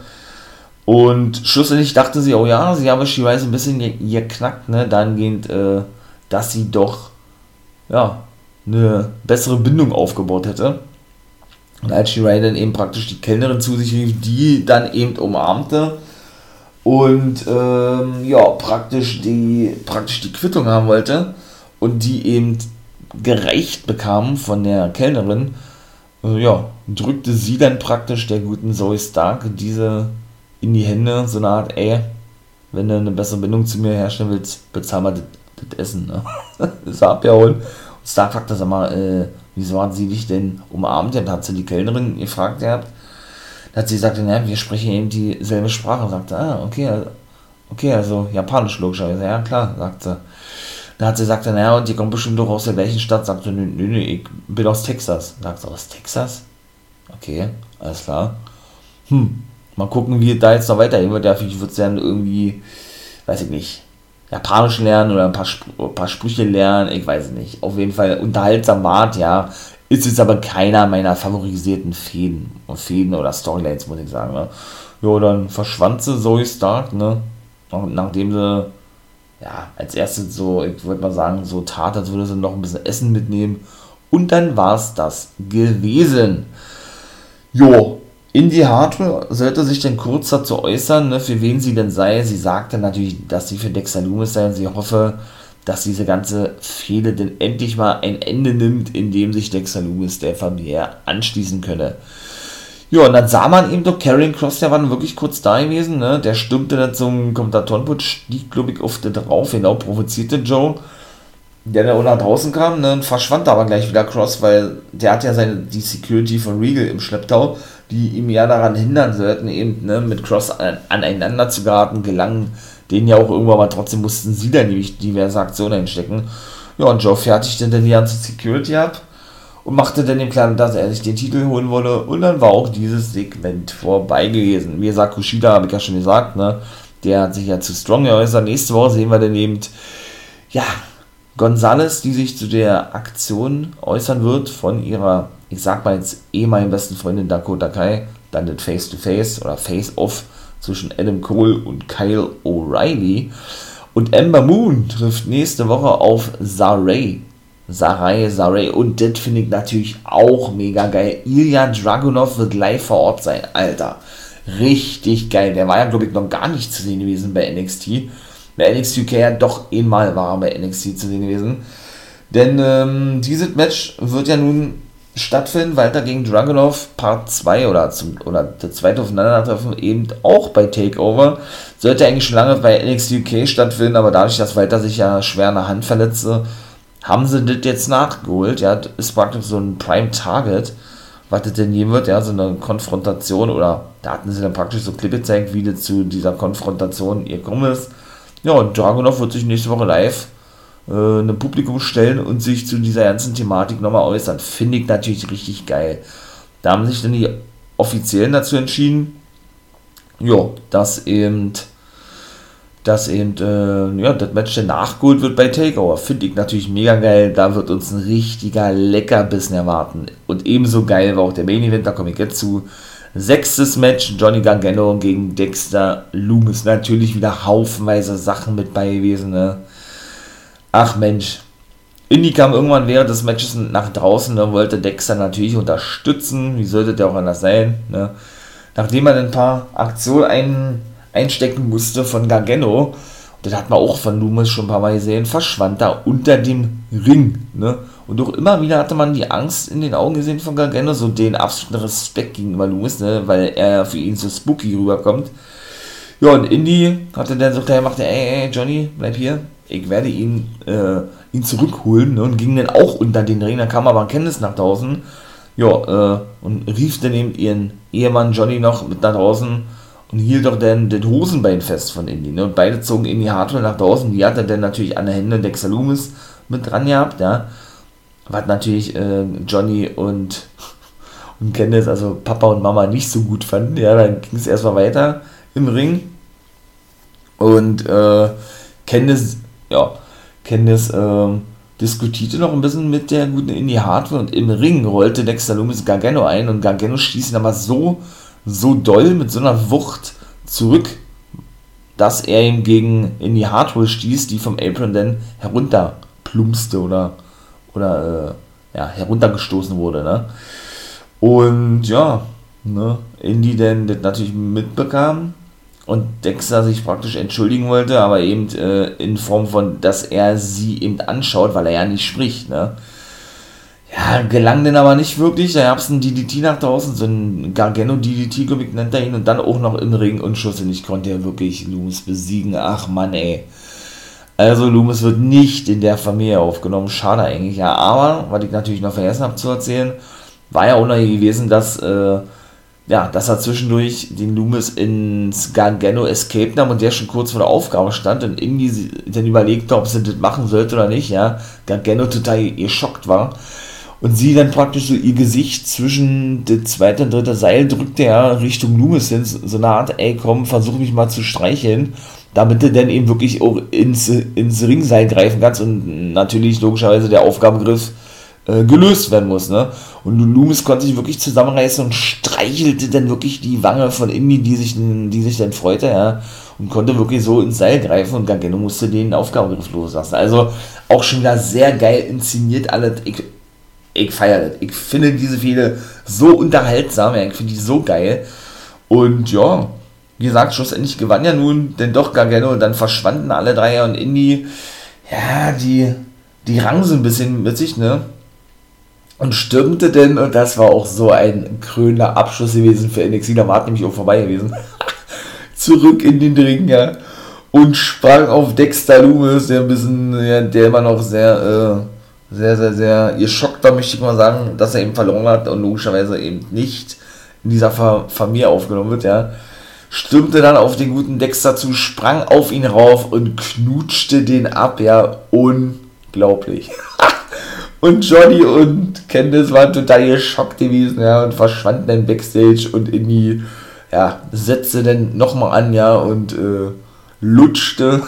Speaker 3: Und schlussendlich dachte sie, oh ja, sie habe Shirai ein bisschen geknackt, ne? Dahingehend, äh, dass sie doch, ja, eine bessere Bindung aufgebaut hätte. Und als Shirai dann eben praktisch die Kellnerin zu sich rief, die dann eben umarmte, und ähm, ja, praktisch die, praktisch die Quittung haben wollte und die eben gereicht bekam von der Kellnerin, äh, ja, drückte sie dann praktisch der guten Zoe Stark diese in die Hände, so eine Art, ey, wenn du eine bessere Bindung zu mir herstellen willst, bezahl mal das, das Essen, ne? das abgeholt. Und Stark fragte, sag mal, äh, wieso hat sie dich denn umarmt? Dann hat sie die Kellnerin gefragt gehabt, hat sie gesagt, ja, wir sprechen eben dieselbe Sprache. Sagte, ah, okay, also, okay, also Japanisch logischerweise. Ja, klar, sagt sie. Da hat sie gesagt, naja, und die kommt bestimmt doch aus der gleichen Stadt. Sagte, nö, nö, nö, ich bin aus Texas. Sagt sie, aus Texas? Okay, alles klar. Hm, mal gucken, wie da jetzt noch weitergehen wird. Ja, vielleicht wird es dann irgendwie, weiß ich nicht, Japanisch lernen oder ein paar, Sp paar Sprüche lernen, ich weiß nicht. Auf jeden Fall unterhaltsam wart, ja. Ist jetzt aber keiner meiner favorisierten Fäden, Fäden oder Storylines, muss ich sagen. Ne? Ja, dann verschwand sie Zoe Stark, ne? Nachdem sie, ja, als erstes so, ich würde mal sagen, so tat, als würde sie noch ein bisschen Essen mitnehmen. Und dann war es das gewesen. Jo, Indie Hartwell sollte sich denn kurz dazu äußern, ne, für wen sie denn sei. Sie sagte natürlich, dass sie für Dexter Loomis sei und sie hoffe, dass diese ganze Fehde denn endlich mal ein Ende nimmt, indem sich Dexter Loomis der Familie anschließen könne. Ja, und dann sah man eben doch, Karrion Cross, der war wirklich kurz da gewesen, ne? Der stürmte dann zum Kommentatorenput, stieg, glaube ich, auf den drauf, genau, provozierte Joe, der dann auch nach draußen kam, ne? Und verschwand aber gleich wieder Cross, weil der hat ja seine, die Security von Regal im Schlepptau, die ihm ja daran hindern sollten, eben, ne, mit Cross an, aneinander zu geraten, gelangen denen ja auch irgendwann, aber trotzdem mussten sie dann nämlich diverse Aktionen einstecken. Ja, und Joe fertigte dann die ganze Security ab und machte dann dem Kleinen, dass er sich den Titel holen wolle. Und dann war auch dieses Segment vorbei gewesen. Wie gesagt, Kushida, habe ich ja schon gesagt, ne? Der hat sich ja zu Strong geäußert. Nächste Woche sehen wir dann eben, ja, Gonzales, die sich zu der Aktion äußern wird von ihrer, ich sag mal jetzt, ehemaligen besten Freundin Dakota Kai, dann das Face-to-Face -face oder Face-Off zwischen Adam Cole und Kyle O'Reilly. Und Ember Moon trifft nächste Woche auf Saray. Sarai, Saray. Und das finde ich natürlich auch mega geil. Ilya Dragunov wird live vor Ort sein. Alter. Richtig geil. Der war ja, glaube ich, noch gar nicht zu sehen gewesen bei NXT. Bei NXT UK ja doch einmal war er bei NXT zu sehen gewesen. Denn ähm, dieses Match wird ja nun stattfinden, weiter gegen Dragunov Part 2 oder zum oder der zweite Aufeinandertreffen eben auch bei Takeover. Sollte eigentlich schon lange bei NXT UK stattfinden, aber dadurch, dass Walter sich ja schwer in der Hand verletzte, haben sie das jetzt nachgeholt. Ja, das ist praktisch so ein Prime Target, was das denn hier wird, ja, so eine Konfrontation oder da hatten sie dann praktisch so Clip gezeigt, wie das zu dieser Konfrontation gekommen ist. Ja, und Dragunov wird sich nächste Woche live äh, einem Publikum stellen und sich zu dieser ganzen Thematik nochmal äußern. Finde ich natürlich richtig geil. Da haben sich dann die Offiziellen dazu entschieden, jo, dass eben, dass eben, äh, ja, das Match dann nachgeholt wird bei Takeover. Finde ich natürlich mega geil. Da wird uns ein richtiger Leckerbissen erwarten. Und ebenso geil war auch der Main Event, da komme ich jetzt zu. Sechstes Match, Johnny Gargano gegen Dexter Loomis. Natürlich wieder haufenweise Sachen mit bei gewesen, ne? Ach Mensch, Indy kam irgendwann während des Matches nach draußen und wollte Dexter natürlich unterstützen. Wie sollte der auch anders sein? Ne? Nachdem er ein paar Aktionen ein, einstecken musste von Gargano, das hat man auch von Loomis schon ein paar Mal gesehen, verschwand da unter dem Ring. Ne? Und auch immer wieder hatte man die Angst in den Augen gesehen von Gargano, so den absoluten Respekt gegenüber Loomis, ne? weil er für ihn so spooky rüberkommt. Ja, und Indy hatte dann so klar gemacht, ey, ey, Johnny, bleib hier, ich werde ihn, äh, ihn zurückholen ne, und ging dann auch unter den Ring. Dann kam aber Kenntnis nach draußen ja, äh, und rief dann eben ihren Ehemann Johnny noch mit nach draußen und hielt doch dann das Hosenbein fest von Indy. Ne? Und beide zogen Indy Hartwell nach draußen. Die hat er dann natürlich an der Hände Dexter Loomis mit dran gehabt, ja. Was natürlich äh, Johnny und, und Candice, also Papa und Mama, nicht so gut fanden. Ja, dann ging es erstmal weiter im Ring. Und äh, Candice ja, Candice ähm, diskutierte noch ein bisschen mit der guten Indy Hardware und im Ring rollte Dexter Loomis Gargano ein und Gargano stieß ihn aber so, so doll mit so einer Wucht zurück, dass er ihm gegen Indy Hardware stieß, die vom Apron dann herunterplumpste oder, oder äh, ja, heruntergestoßen wurde. Ne? Und ja, ne, Indy dann das natürlich mitbekam und Dexter sich praktisch entschuldigen wollte, aber eben äh, in Form von, dass er sie eben anschaut, weil er ja nicht spricht, ne? Ja, gelang denn aber nicht wirklich. Da gab es einen DDT nach draußen, so ein Gargano DDT, glaube nennt er ihn, und dann auch noch im Ring und Schuss. Und ich konnte ja wirklich Loomis besiegen. Ach Mann, ey. Also Loomis wird nicht in der Familie aufgenommen. Schade eigentlich, ja. Aber, was ich natürlich noch vergessen habe zu erzählen, war ja auch noch gewesen, dass äh, ja, dass er zwischendurch den Loomis ins Gargano Escape nahm und der schon kurz vor der Aufgabe stand und irgendwie dann überlegte, ob sie das machen sollte oder nicht, ja. Gargano total geschockt war. Und sie dann praktisch so ihr Gesicht zwischen das zweite und dritte Seil drückte ja Richtung Loomis hin, so eine Art, ey komm, versuch mich mal zu streicheln. damit du dann eben wirklich auch ins, ins Ringseil greifen kannst und natürlich logischerweise der Aufgabegriff äh, gelöst werden muss. Ne? Und Loomis konnte sich wirklich zusammenreißen und streichelte dann wirklich die Wange von Indy, die sich, die sich dann freute, ja, und konnte wirklich so ins Seil greifen und Gargano musste den Aufgabegriff loslassen. Also auch schon wieder sehr geil inszeniert alles. Ich, ich feiere das. Ich finde diese Fehde so unterhaltsam, ja, ich finde die so geil. Und ja, wie gesagt, schlussendlich gewann ja nun denn doch Gargano und dann verschwanden alle drei und Indy, ja, die, die rangen so ein bisschen mit sich, ne? Und stürmte denn, und das war auch so ein krönender Abschluss gewesen für NXT, da war nämlich auch vorbei gewesen, zurück in den Ring, ja, und sprang auf Dexter Loomis, der ein bisschen, ja, der immer noch sehr, äh, sehr, sehr, sehr geschockt war, möchte ich mal sagen, dass er eben verloren hat und logischerweise eben nicht in dieser Familie aufgenommen wird, ja. Stürmte dann auf den guten Dexter zu, sprang auf ihn rauf und knutschte den ab, ja, unglaublich. und Johnny und Candice waren total geschockt gewesen, ja, und verschwanden dann Backstage und in die, ja, setzte dann nochmal an, ja, und äh, lutschte,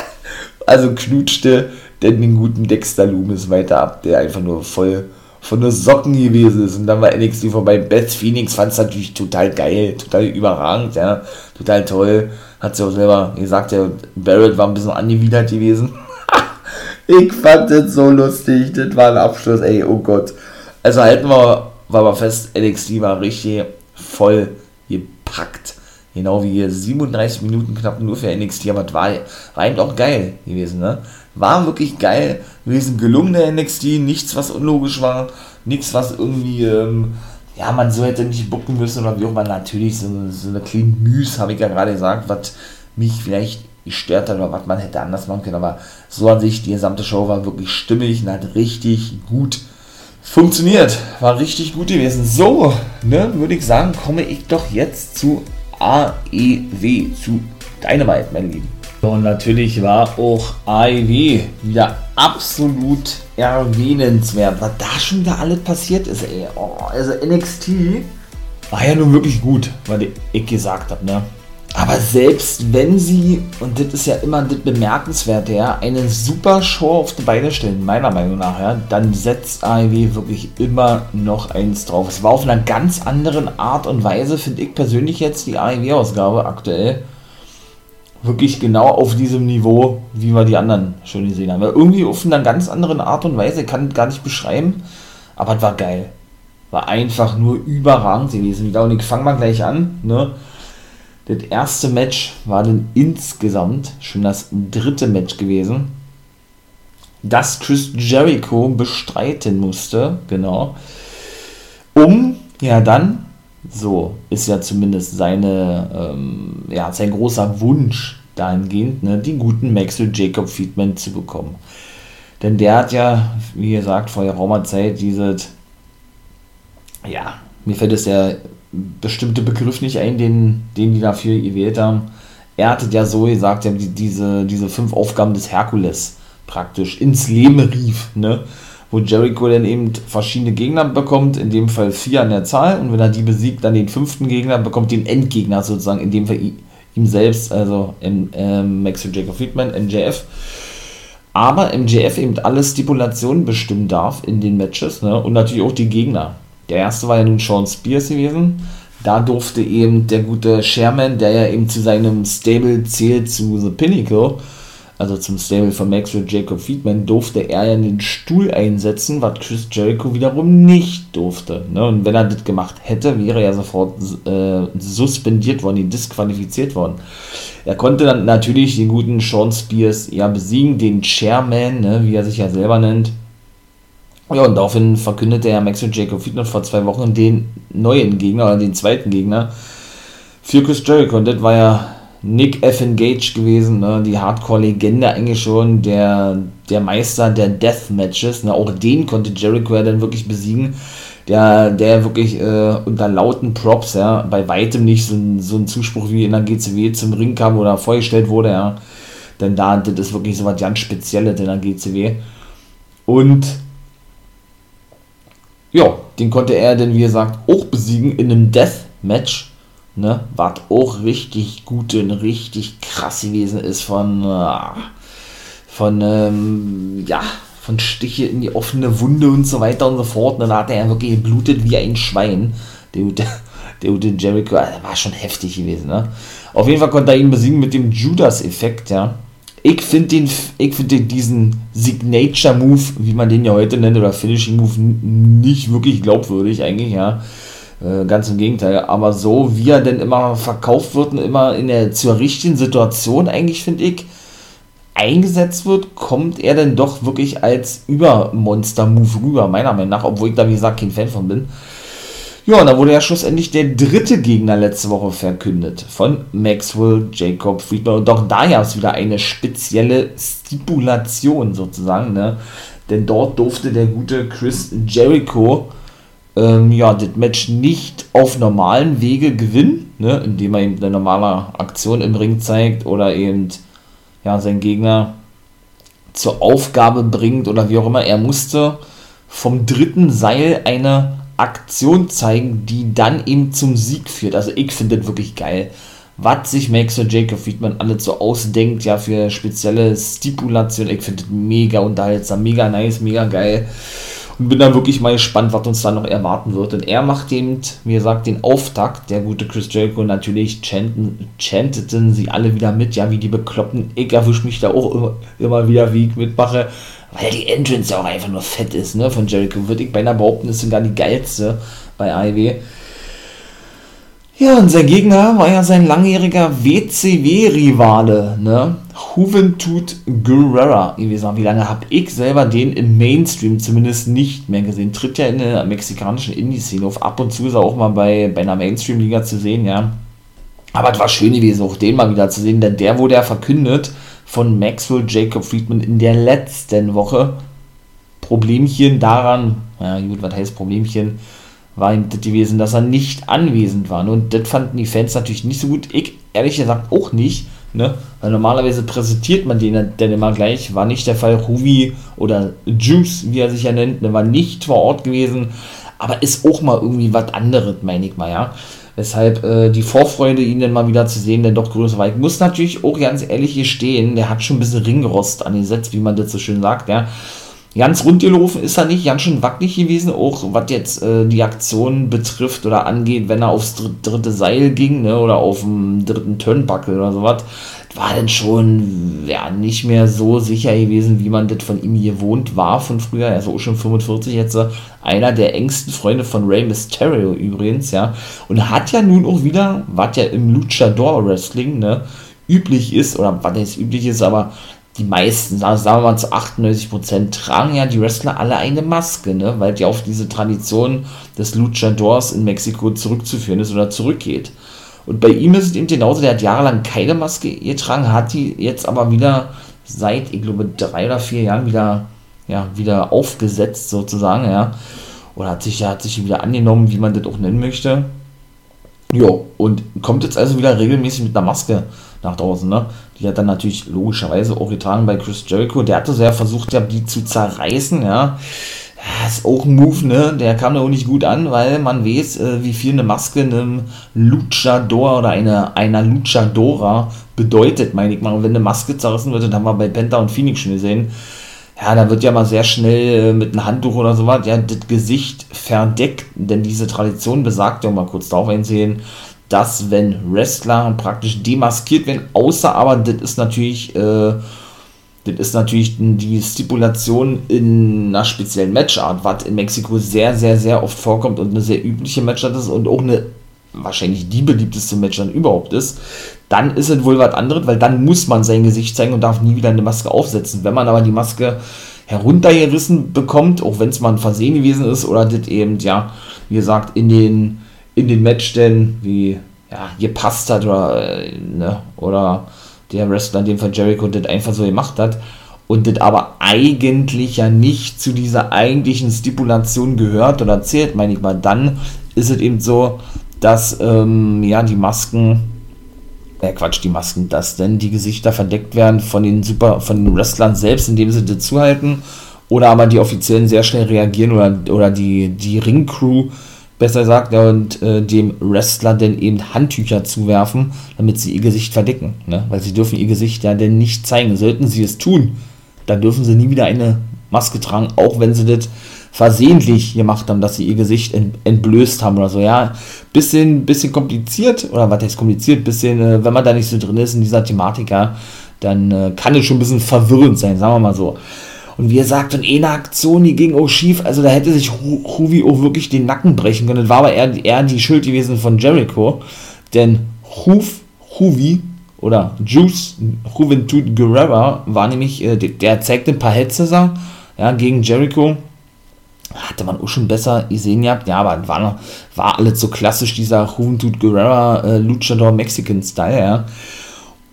Speaker 3: also knutschte denn den guten Dexter Loomis weiter ab, der einfach nur voll von der Socken gewesen ist. Und dann war NXT vorbei. Beth Phoenix fand es natürlich total geil, total überragend, ja, total toll. Hat sie auch selber gesagt, der Barrett war ein bisschen angewidert gewesen. Ich fand das so lustig. Das war ein Abschluss, ey, oh Gott. Also halten wir, war aber fest, NXT war richtig voll gepackt. Genau wie hier 37 Minuten knapp nur für NXT, aber das war, war eben auch geil gewesen, ne? War wirklich geil gewesen, gelungener NXT, nichts, was unlogisch war, nichts, was irgendwie, ähm, ja, man so hätte nicht bucken müssen oder wie auch immer. Natürlich so, so eine kleine Müs, habe ich ja gerade gesagt, was mich vielleicht gestört hat oder was man hätte anders machen können, aber so an sich, die gesamte Show war wirklich stimmig und hat richtig gut funktioniert. War richtig gut gewesen. So, ne, würde ich sagen, komme ich doch jetzt zu AEW, zu Dynamite, mein Lieben. Und natürlich war auch AEW wieder absolut erwähnenswert, was da schon wieder alles passiert ist, ey. Oh, also NXT war ja nun wirklich gut, was ich gesagt habe, ne? Aber selbst wenn sie, und das ist ja immer das Bemerkenswerte, ja, eine super Show auf die Beine stellen, meiner Meinung nach, ja, dann setzt AEW wirklich immer noch eins drauf. Es war auf einer ganz anderen Art und Weise, finde ich persönlich jetzt die AEW-Ausgabe aktuell wirklich genau auf diesem Niveau, wie wir die anderen schon gesehen haben. irgendwie auf einer ganz anderen Art und Weise, kann gar nicht beschreiben, aber es war geil. War einfach nur überragend gewesen. Und ich fange mal gleich an. Ne? Das erste Match war dann insgesamt schon das dritte Match gewesen, das Chris Jericho bestreiten musste, genau, um ja dann so ist ja zumindest seine, ähm, ja, sein großer Wunsch dahingehend, ne, die guten Maxwell Jacob Friedman zu bekommen. Denn der hat ja, wie gesagt, vor geraumer Zeit dieses, ja, mir fällt es der bestimmte Begriff nicht ein, den, den die dafür gewählt haben. Er hatte ja so gesagt, ja, diese, diese fünf Aufgaben des Herkules praktisch ins Leben rief, ne? wo Jericho dann eben verschiedene Gegner bekommt, in dem Fall vier an der Zahl, und wenn er die besiegt, dann den fünften Gegner, bekommt den Endgegner sozusagen, in dem Fall ihm selbst, also im, ähm, Maxwell Jacob Friedman, MJF. Aber MJF eben alle Stipulationen bestimmen darf in den Matches, ne? und natürlich auch die Gegner. Der erste war ja nun Sean Spears gewesen. Da durfte eben der gute Sherman, der ja eben zu seinem Stable zählt, zu The Pinnacle, also zum Stable von Maxwell Jacob Friedman, durfte er ja den Stuhl einsetzen, was Chris Jericho wiederum nicht durfte. Ne? Und wenn er das gemacht hätte, wäre er sofort äh, suspendiert worden, disqualifiziert worden. Er konnte dann natürlich den guten Sean Spears ja besiegen, den Chairman, ne, wie er sich ja selber nennt. Ja, und daraufhin verkündete er Maxwell Jacob Friedman vor zwei Wochen den neuen Gegner, oder den zweiten Gegner für Chris Jericho. Und das war ja Nick F. Engage gewesen, ne? die Hardcore-Legende eigentlich schon, der, der Meister der Death-Matches. Ne? Auch den konnte Jericho ja dann wirklich besiegen. Der, der wirklich äh, unter lauten Props, ja, bei weitem nicht so, so ein Zuspruch wie in der GCW zum Ring kam oder vorgestellt wurde, ja. Denn da, das ist wirklich so was ganz Spezielles in der GCW. Und ja, den konnte er dann, wie gesagt, auch besiegen in einem Death-Match ne, was auch richtig gut und richtig krass gewesen ist von, äh, von, ähm, ja, von Stiche in die offene Wunde und so weiter und so fort. Ne, da hat er wirklich geblutet wie ein Schwein. Der, der, der Jericho, der war schon heftig gewesen, ne? Auf jeden Fall konnte er ihn besiegen mit dem Judas-Effekt, ja. Ich finde den, ich finde diesen Signature-Move, wie man den ja heute nennt, oder Finishing-Move, nicht wirklich glaubwürdig eigentlich, ja. Äh, ganz im Gegenteil. Aber so, wie er denn immer verkauft wird und immer in der zur richtigen Situation eigentlich, finde ich, eingesetzt wird, kommt er dann doch wirklich als Übermonster-Move rüber, meiner Meinung nach, obwohl ich da, wie gesagt, kein Fan von bin. Ja, und da wurde ja schlussendlich der dritte Gegner letzte Woche verkündet von Maxwell Jacob Friedman. Und doch da gab es wieder eine spezielle Stipulation sozusagen, ne? Denn dort durfte der gute Chris Jericho ähm, ja, das Match nicht auf normalen Wege gewinnen, ne? indem er eben eine normale Aktion im Ring zeigt oder eben ja, seinen Gegner zur Aufgabe bringt oder wie auch immer. Er musste vom dritten Seil eine Aktion zeigen, die dann eben zum Sieg führt. Also ich finde das wirklich geil. Was sich Max und Jacob Friedman alles so ausdenkt, ja, für spezielle Stipulationen. Ich finde das mega unterhaltsam, mega nice, mega geil. Bin dann wirklich mal gespannt, was uns da noch erwarten wird. Und er macht eben, wie gesagt, den Auftakt. Der gute Chris Jericho natürlich chanteten sie alle wieder mit, ja, wie die Bekloppten. Ich erwische mich da auch immer, immer wieder, wie ich mitmache weil die Entrance ja auch einfach nur fett ist, ne, von Jericho. Würde ich beinahe behaupten, ist sogar die geilste bei AEW. Ja, und sein Gegner war ja sein langjähriger WCW-Rivale, ne? Juventud Guerrera. Wie lange habe ich selber den im Mainstream zumindest nicht mehr gesehen? Tritt ja in der mexikanischen Indie-Szene auf. Ab und zu ist er auch mal bei, bei einer Mainstream-Liga zu sehen, ja. Aber es war schön gewesen, auch den mal wieder zu sehen, denn der wurde ja verkündet von Maxwell Jacob Friedman in der letzten Woche. Problemchen daran, ja gut, was heißt Problemchen, war ihm das gewesen, dass er nicht anwesend war. Und das fanden die Fans natürlich nicht so gut. Ich ehrlich gesagt auch nicht. Ne? Weil normalerweise präsentiert man den dann immer gleich. War nicht der Fall. Ruby oder Juice, wie er sich ja nennt, ne, war nicht vor Ort gewesen. Aber ist auch mal irgendwie was anderes, meine ich mal, ja. Weshalb äh, die Vorfreude, ihn dann mal wieder zu sehen, dann doch größer war. Ich muss natürlich auch ganz ehrlich hier stehen, der hat schon ein bisschen Ringrost angesetzt, wie man das so schön sagt, ja. Ganz rund gelaufen ist er nicht, ganz schön wackelig gewesen, auch was jetzt äh, die Aktion betrifft oder angeht, wenn er aufs dritte Seil ging, ne, oder auf dem dritten Turnbuckle oder sowas war dann schon ja, nicht mehr so sicher gewesen, wie man das von ihm gewohnt war von früher. Er ist auch schon 45 jetzt, einer der engsten Freunde von Rey Mysterio übrigens, ja. Und hat ja nun auch wieder, was ja im Luchador Wrestling, ne, üblich ist, oder was jetzt üblich ist, aber die meisten, sagen wir mal zu 98%, tragen ja die Wrestler alle eine Maske, ne, weil die auf diese Tradition des Luchadors in Mexiko zurückzuführen ist oder zurückgeht. Und bei ihm ist es eben genauso, der hat jahrelang keine Maske getragen, hat die jetzt aber wieder seit, ich glaube, drei oder vier Jahren wieder, ja, wieder aufgesetzt sozusagen, ja. Oder hat sich, hat sich wieder angenommen, wie man das auch nennen möchte. Jo, und kommt jetzt also wieder regelmäßig mit einer Maske nach draußen, ne? Die hat dann natürlich logischerweise auch getragen bei Chris Jericho. Der hatte so ja versucht, ja, die zu zerreißen, ja das ist auch ein Move, ne? Der kam da auch nicht gut an, weil man weiß, äh, wie viel eine Maske einem Luchador oder eine, einer Luchadora bedeutet, meine ich mal. Und wenn eine Maske zerrissen wird, das haben wir bei Penta und Phoenix schon gesehen, ja, da wird ja mal sehr schnell äh, mit einem Handtuch oder sowas, ja, das Gesicht verdeckt, denn diese Tradition besagt ja mal kurz darauf einsehen, dass wenn Wrestler praktisch demaskiert werden, außer aber das ist natürlich äh, das ist natürlich die Stipulation in einer speziellen Matchart, was in Mexiko sehr, sehr, sehr oft vorkommt und eine sehr übliche Matchart ist und auch eine wahrscheinlich die beliebteste Matchart überhaupt ist. Dann ist es wohl was anderes, weil dann muss man sein Gesicht zeigen und darf nie wieder eine Maske aufsetzen. Wenn man aber die Maske heruntergerissen bekommt, auch wenn es mal ein Versehen gewesen ist oder das eben, ja, wie gesagt, in den, in den Matchstellen wie ja, gepasst hat oder, äh, ne, oder der Wrestler, in dem Fall Jericho, das einfach so gemacht hat und das aber eigentlich ja nicht zu dieser eigentlichen Stipulation gehört oder zählt, meine ich mal, dann ist es eben so, dass ähm, ja die Masken, äh Quatsch, die Masken, dass denn die Gesichter verdeckt werden von den Super, von den Wrestlern selbst, indem sie das zuhalten, oder aber die Offiziellen sehr schnell reagieren oder, oder die, die Ringcrew besser gesagt, und äh, dem Wrestler denn eben Handtücher zuwerfen, damit sie ihr Gesicht verdecken. Ne? Weil sie dürfen ihr Gesicht ja denn nicht zeigen. Sollten sie es tun, dann dürfen sie nie wieder eine Maske tragen, auch wenn sie das versehentlich gemacht haben, dass sie ihr Gesicht entblößt haben oder so. Ja, bisschen, bisschen kompliziert, oder was heißt kompliziert, bisschen, äh, wenn man da nicht so drin ist in dieser Thematik, ja, dann äh, kann es schon ein bisschen verwirrend sein, sagen wir mal so. Und wie er sagt, und eine Aktion, die ging auch schief, also da hätte sich Huvi auch wirklich den Nacken brechen können. Das war aber eher, eher die Schuld gewesen von Jericho, denn Huf, Huvi oder Juice Juventud Guerrera war nämlich, äh, der zeigte ein paar Hetze ja, gegen Jericho hatte man auch schon besser gesehen gehabt, ja, aber war, war alles so klassisch, dieser Juventud Guerrera äh, Luchador Mexican Style, ja.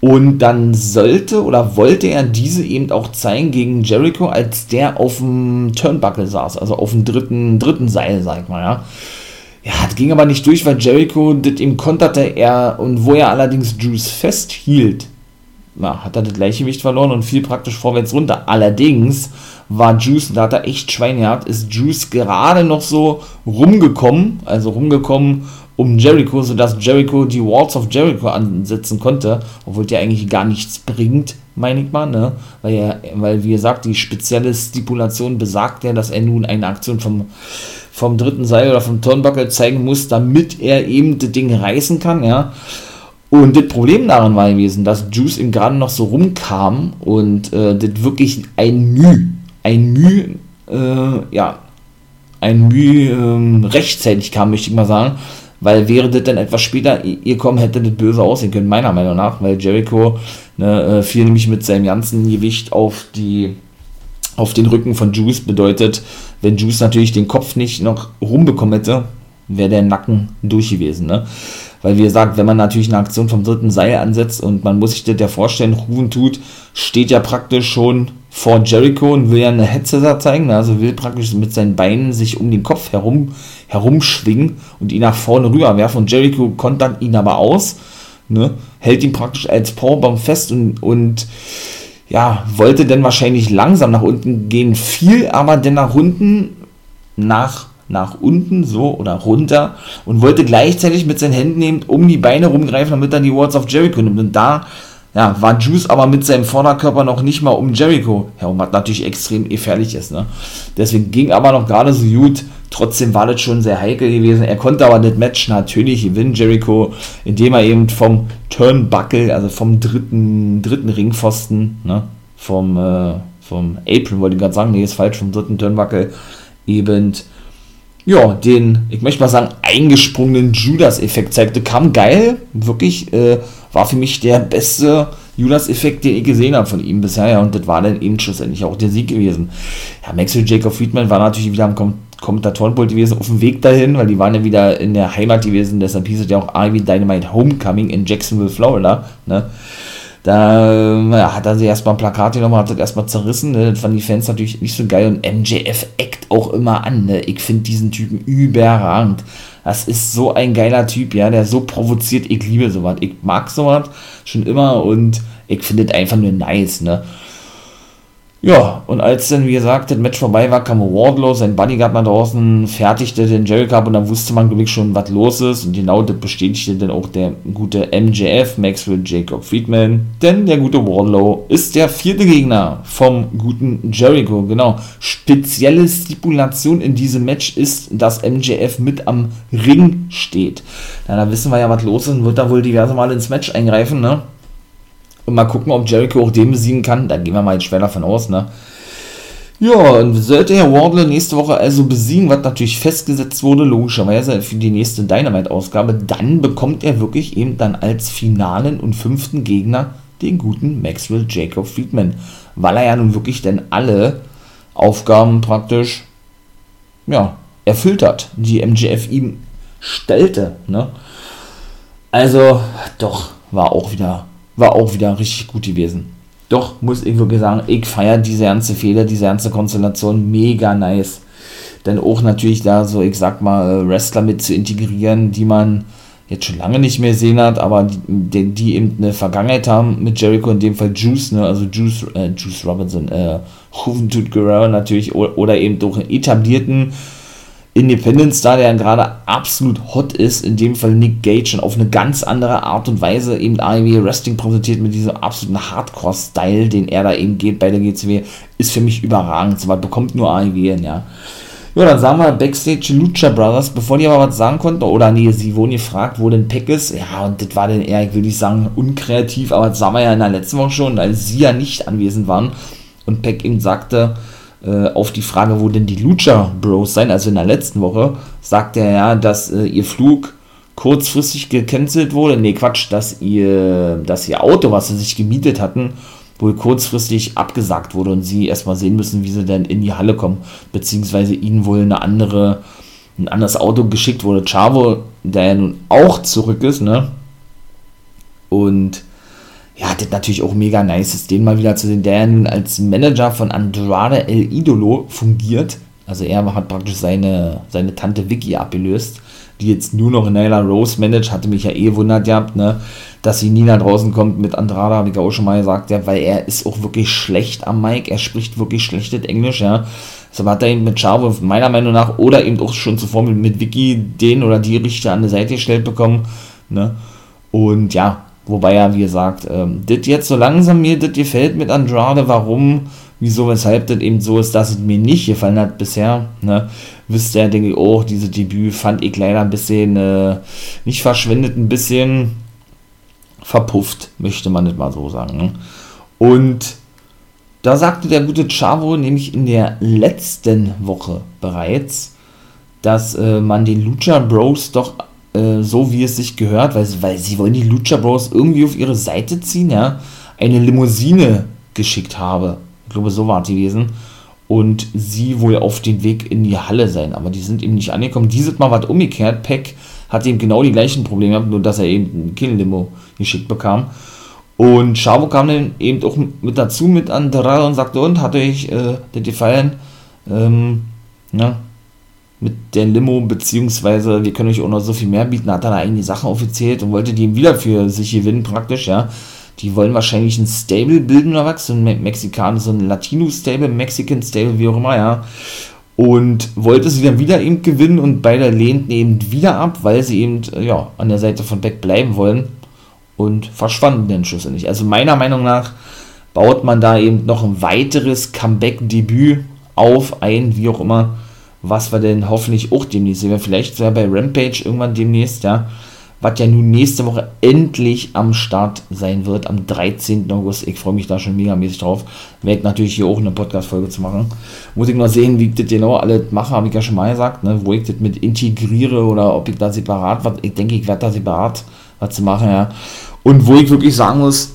Speaker 3: Und dann sollte oder wollte er diese eben auch zeigen gegen Jericho, als der auf dem Turnbuckle saß, also auf dem dritten, dritten Seil, sag ich mal, ja. Ja, das ging aber nicht durch, weil Jericho das ihm konterte, er, und wo er allerdings Juice festhielt, ja, hat er das Gleichgewicht verloren und fiel praktisch vorwärts runter. Allerdings war Juice, da hat er echt Schwein gehabt, ist Juice gerade noch so rumgekommen, also rumgekommen um Jericho, sodass Jericho die Walls of Jericho ansetzen konnte, obwohl der eigentlich gar nichts bringt, meine ich mal, ne? Weil, er, weil wie gesagt, die spezielle Stipulation besagt ja, dass er nun eine Aktion vom, vom dritten Seil oder vom Turnbuckle zeigen muss, damit er eben das Ding reißen kann, ja. Und das Problem daran war gewesen, dass Juice ihm gerade noch so rumkam und äh, das wirklich ein Mühe ein Mühe, äh, ja, ein Mühe äh, rechtzeitig kam, möchte ich mal sagen. Weil wäre das dann etwas später ihr kommen, hätte das böse aussehen können, meiner Meinung nach, weil Jericho ne, äh, fiel nämlich mit seinem ganzen Gewicht auf die auf den Rücken von Juice bedeutet, wenn Juice natürlich den Kopf nicht noch rumbekommen hätte, wäre der Nacken durch gewesen. Ne? Weil wie gesagt, wenn man natürlich eine Aktion vom dritten Seil ansetzt und man muss sich das ja vorstellen, Juventud steht ja praktisch schon vor Jericho und will ja eine Hetze zeigen, also will praktisch mit seinen Beinen sich um den Kopf herum herumschwingen und ihn nach vorne rüberwerfen. Und Jericho kontert ihn aber aus, ne, hält ihn praktisch als Powerbomb fest und, und ja, wollte dann wahrscheinlich langsam nach unten gehen, fiel aber dann nach unten, nach, nach unten, so, oder runter und wollte gleichzeitig mit seinen Händen nehmen, um die Beine rumgreifen, damit er die Words of Jericho nimmt. Und da ja, war Juice aber mit seinem Vorderkörper noch nicht mal um Jericho herum, was natürlich extrem gefährlich ist. Ne? Deswegen ging aber noch gerade so gut. Trotzdem war das schon sehr heikel gewesen. Er konnte aber das Match natürlich gewinnen, Jericho, indem er eben vom Turnbuckle, also vom dritten, dritten Ringpfosten, ne? vom, äh, vom Apron, wollte ich gerade sagen, nee, ist falsch, vom dritten Turnbuckle, eben ja, den, ich möchte mal sagen, eingesprungenen Judas-Effekt zeigte. Kam geil, wirklich, äh, war für mich der beste Judas-Effekt, den ich gesehen habe von ihm bisher, ja, und das war dann eben schlussendlich auch der Sieg gewesen. Ja, Maxwell Jacob Friedman war natürlich wieder am Kom Kommentatorenpult gewesen, auf dem Weg dahin, weil die waren ja wieder in der Heimat gewesen, deshalb hieß es ja auch Ivy Dynamite Homecoming in Jacksonville, Florida, ne. Da ja, hat er sich erstmal ein Plakat genommen, hat das erstmal zerrissen. Ne? Das fanden die Fans natürlich nicht so geil. Und MJF eckt auch immer an. Ne? Ich finde diesen Typen überragend. Das ist so ein geiler Typ, ja, der so provoziert. Ich liebe sowas. Ich mag sowas schon immer und ich finde es einfach nur nice, ne? Ja, und als dann, wie gesagt, das Match vorbei war, kam Wardlow, sein Bodyguard nach draußen, fertigte den Jericho ab und dann wusste man, glaube ich, schon, was los ist. Und genau das bestätigte dann auch der gute MJF, Maxwell Jacob Friedman. Denn der gute Wardlow ist der vierte Gegner vom guten Jericho. Genau. Spezielle Stipulation in diesem Match ist, dass MJF mit am Ring steht. Na, da wissen wir ja, was los ist und wird da wohl diverse Mal ins Match eingreifen, ne? Und mal gucken, ob Jericho auch den besiegen kann. Da gehen wir mal jetzt schwer davon aus, ne? Ja, und sollte Herr Wardlow nächste Woche also besiegen, was natürlich festgesetzt wurde, logischerweise für die nächste Dynamite-Ausgabe, dann bekommt er wirklich eben dann als finalen und fünften Gegner den guten Maxwell Jacob Friedman. Weil er ja nun wirklich denn alle Aufgaben praktisch, ja, erfüllt hat, die MJF ihm stellte, ne? Also, doch, war auch wieder war auch wieder richtig gut gewesen. Doch, muss ich wirklich sagen, ich feiere diese ganze Fehler, diese ganze Konstellation mega nice. Denn auch natürlich da so, ich sag mal, Wrestler mit zu integrieren, die man jetzt schon lange nicht mehr gesehen hat, aber die, die eben eine Vergangenheit haben mit Jericho, in dem Fall Juice, ne, also Juice, äh, Juice Robinson, äh, Juventud Guerrero natürlich, oder eben durch einen etablierten Independent Star, der gerade absolut hot ist, in dem Fall Nick Gage und auf eine ganz andere Art und Weise eben AEW Wrestling präsentiert mit diesem absoluten Hardcore-Style, den er da eben geht bei der GCW, ist für mich überragend. So was bekommt nur AEW hin, ja. Ja, dann sagen wir Backstage Lucha Brothers, bevor die aber was sagen konnten, oder nee, sie wurden gefragt, wo denn Peck ist. Ja, und das war dann eher, ich will nicht sagen, unkreativ, aber das sagen wir ja in der letzten Woche schon, als sie ja nicht anwesend waren und Peck ihm sagte, äh, auf die Frage, wo denn die Lucha Bros sein, also in der letzten Woche, sagte er ja, dass äh, ihr Flug kurzfristig gecancelt wurde. Nee, Quatsch, dass ihr, dass ihr Auto, was sie sich gemietet hatten, wohl kurzfristig abgesagt wurde und sie erstmal sehen müssen, wie sie denn in die Halle kommen, beziehungsweise ihnen wohl eine andere, ein anderes Auto geschickt wurde. Chavo, der ja nun auch zurück ist, ne? Und ja, das natürlich auch mega nice ist, den mal wieder zu sehen, der nun als Manager von Andrade El Idolo fungiert. Also er hat praktisch seine, seine Tante Vicky abgelöst, die jetzt nur noch Nyla Rose managt, hatte mich ja eh wundert gehabt, ne? dass sie nie nach draußen kommt mit Andrada, habe ich auch schon mal gesagt, ja, weil er ist auch wirklich schlecht am Mic, er spricht wirklich schlechtes Englisch, ja. So hat er eben mit Chavo meiner Meinung nach oder eben auch schon zuvor mit, mit Vicky den oder die Richter an der Seite gestellt bekommen, ne. Und ja, wobei er, wie gesagt, ähm, das jetzt so langsam mir das gefällt mit Andrade, warum, wieso, weshalb das eben so ist, dass es mir nicht gefallen hat bisher, ne. Wisst ihr, denke ich, auch, diese Debüt fand ich leider ein bisschen, äh, nicht verschwendet, ein bisschen, verpufft, möchte man nicht mal so sagen. Ne? Und da sagte der gute Chavo nämlich in der letzten Woche bereits, dass äh, man den Lucha Bros doch äh, so wie es sich gehört, weil, weil sie wollen die Lucha Bros irgendwie auf ihre Seite ziehen, ja, eine Limousine geschickt habe. Ich glaube, so war es gewesen. Und sie wohl auf den Weg in die Halle sein. Aber die sind eben nicht angekommen. Dieses Mal war umgekehrt. Peck hat eben genau die gleichen Probleme gehabt, nur dass er eben ein Kill-Limo geschickt bekam. Und Chavo kam dann eben auch mit dazu mit Andrade und sagte, und hat euch äh, das gefallen? Ähm, ne? Mit der Limo, beziehungsweise wir können euch auch noch so viel mehr bieten, hat er da eigentlich Sachen aufgezählt und wollte die wieder für sich gewinnen, praktisch, ja. Die wollen wahrscheinlich ein Stable bilden oder was, so ein Mexikaner, so ein Latino-Stable, Mexican-Stable, wie auch immer, ja und wollte sie dann wieder eben gewinnen und beide lehnten eben wieder ab, weil sie eben ja, an der Seite von Beck bleiben wollen und verschwanden dann schlussendlich. Also meiner Meinung nach baut man da eben noch ein weiteres Comeback-Debüt auf ein, wie auch immer, was wir denn hoffentlich auch demnächst sehen. Vielleicht sogar bei Rampage irgendwann demnächst, ja was ja nun nächste Woche endlich am Start sein wird, am 13. August. Ich freue mich da schon megamäßig drauf. Werde natürlich hier auch eine Podcast-Folge zu machen. Muss ich noch sehen, wie ich das genau alle mache, habe ich ja schon mal gesagt, ne? wo ich das mit integriere oder ob ich da separat was, ich denke, ich werde da separat was zu machen, ja. Und wo ich wirklich sagen muss,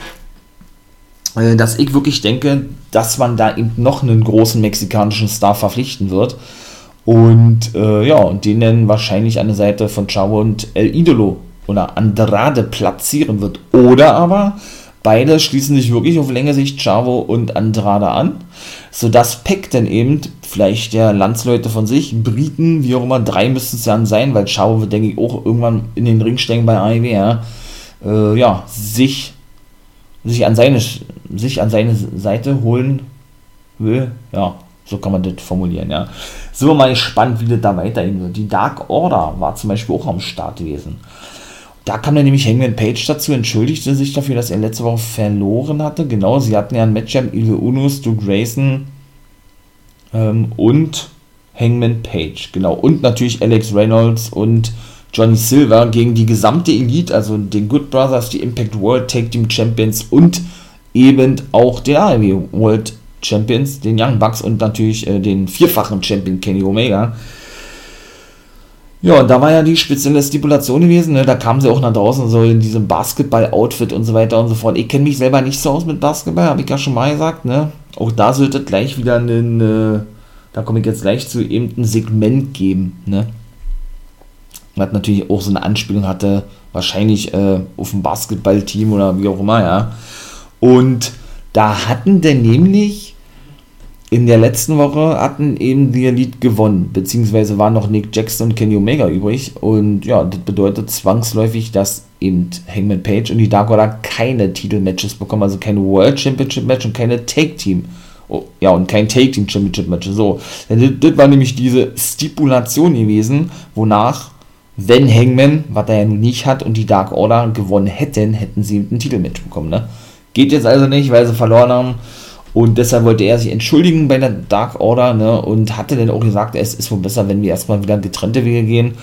Speaker 3: äh, dass ich wirklich denke, dass man da eben noch einen großen mexikanischen Star verpflichten wird. Und äh, ja, und den dann wahrscheinlich an der Seite von Chavo und El Idolo. Oder Andrade platzieren wird. Oder aber beide schließen sich wirklich auf längere Sicht Chavo und Andrade an, sodass Peck dann eben, vielleicht der Landsleute von sich, Briten, wie auch immer, drei müssten es dann sein, weil Chavo wird, denke ich, auch irgendwann in den Ring steigen bei AEW, ja, äh, ja sich, sich, an seine, sich an seine Seite holen will, ja, so kann man das formulieren, ja. Wir mal gespannt, wie das da weitergehen wird. Die Dark Order war zum Beispiel auch am Start gewesen. Da kam dann nämlich Hangman Page dazu, entschuldigte sich dafür, dass er letzte Woche verloren hatte. Genau, sie hatten ja ein Match am Evil Uno, Stu Grayson ähm, und Hangman Page. Genau, und natürlich Alex Reynolds und Johnny Silver gegen die gesamte Elite, also den Good Brothers, die Impact World Tag Team Champions und eben auch den AEW World Champions, den Young Bucks und natürlich äh, den vierfachen Champion Kenny Omega. Ja, und da war ja die spezielle Stipulation gewesen, ne? da kamen sie auch nach draußen so in diesem Basketball-Outfit und so weiter und so fort. Ich kenne mich selber nicht so aus mit Basketball, habe ich ja schon mal gesagt, ne? Auch da sollte gleich wieder ein, äh, da komme ich jetzt gleich zu, eben ein Segment geben, ne? Was natürlich auch so eine Anspielung hatte, wahrscheinlich äh, auf ein Basketballteam oder wie auch immer, ja. Und da hatten denn nämlich in der letzten Woche hatten eben die Elite gewonnen, beziehungsweise waren noch Nick Jackson und Kenny Omega übrig. Und ja, das bedeutet zwangsläufig, dass eben Hangman Page und die Dark Order keine Titelmatches bekommen, also keine World Championship Match und keine Take Team Oh, ja, und kein Take Team Championship Match. So, das, das war nämlich diese Stipulation gewesen, wonach, wenn Hangman, was er ja nun nicht hat, und die Dark Order gewonnen hätten, hätten sie ein Titelmatch bekommen, ne? Geht jetzt also nicht, weil sie verloren haben. Und deshalb wollte er sich entschuldigen bei der Dark Order, ne? Und hatte dann auch gesagt, es ist wohl besser, wenn wir erstmal wieder getrennte Wege gehen.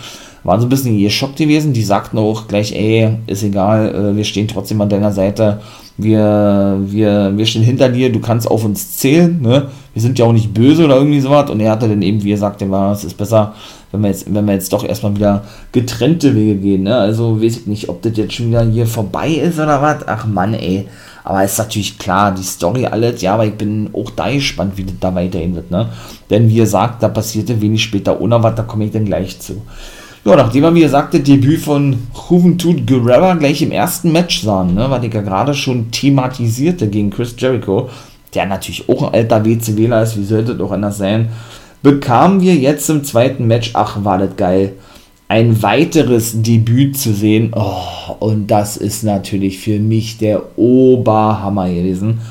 Speaker 3: Waren so ein bisschen geschockt gewesen. Die sagten auch gleich, ey, ist egal, äh, wir stehen trotzdem an deiner Seite. Wir, wir, wir stehen hinter dir, du kannst auf uns zählen, ne? Wir sind ja auch nicht böse oder irgendwie sowas. Und er hatte dann eben, wie er sagte, es ist besser, wenn wir jetzt, wenn wir jetzt doch erstmal wieder getrennte Wege gehen, ne? Also weiß ich nicht, ob das jetzt schon wieder hier vorbei ist oder was. Ach Mann, ey. Aber ist natürlich klar, die Story alles, ja, aber ich bin auch da gespannt, wie das da weitergehen wird, ne? Denn wie ihr sagt, da passierte wenig später ohne was, da komme ich dann gleich zu. Ja, nachdem wir, wie gesagt, das Debüt von Juventud Guerrera gleich im ersten Match sahen, ne, was ich ja gerade schon thematisierte gegen Chris Jericho, der natürlich auch ein alter WCWler ist, wie sollte das auch anders sein, bekamen wir jetzt im zweiten Match, ach, war das geil, ein weiteres Debüt zu sehen. Oh, und das ist natürlich für mich der Oberhammer gewesen.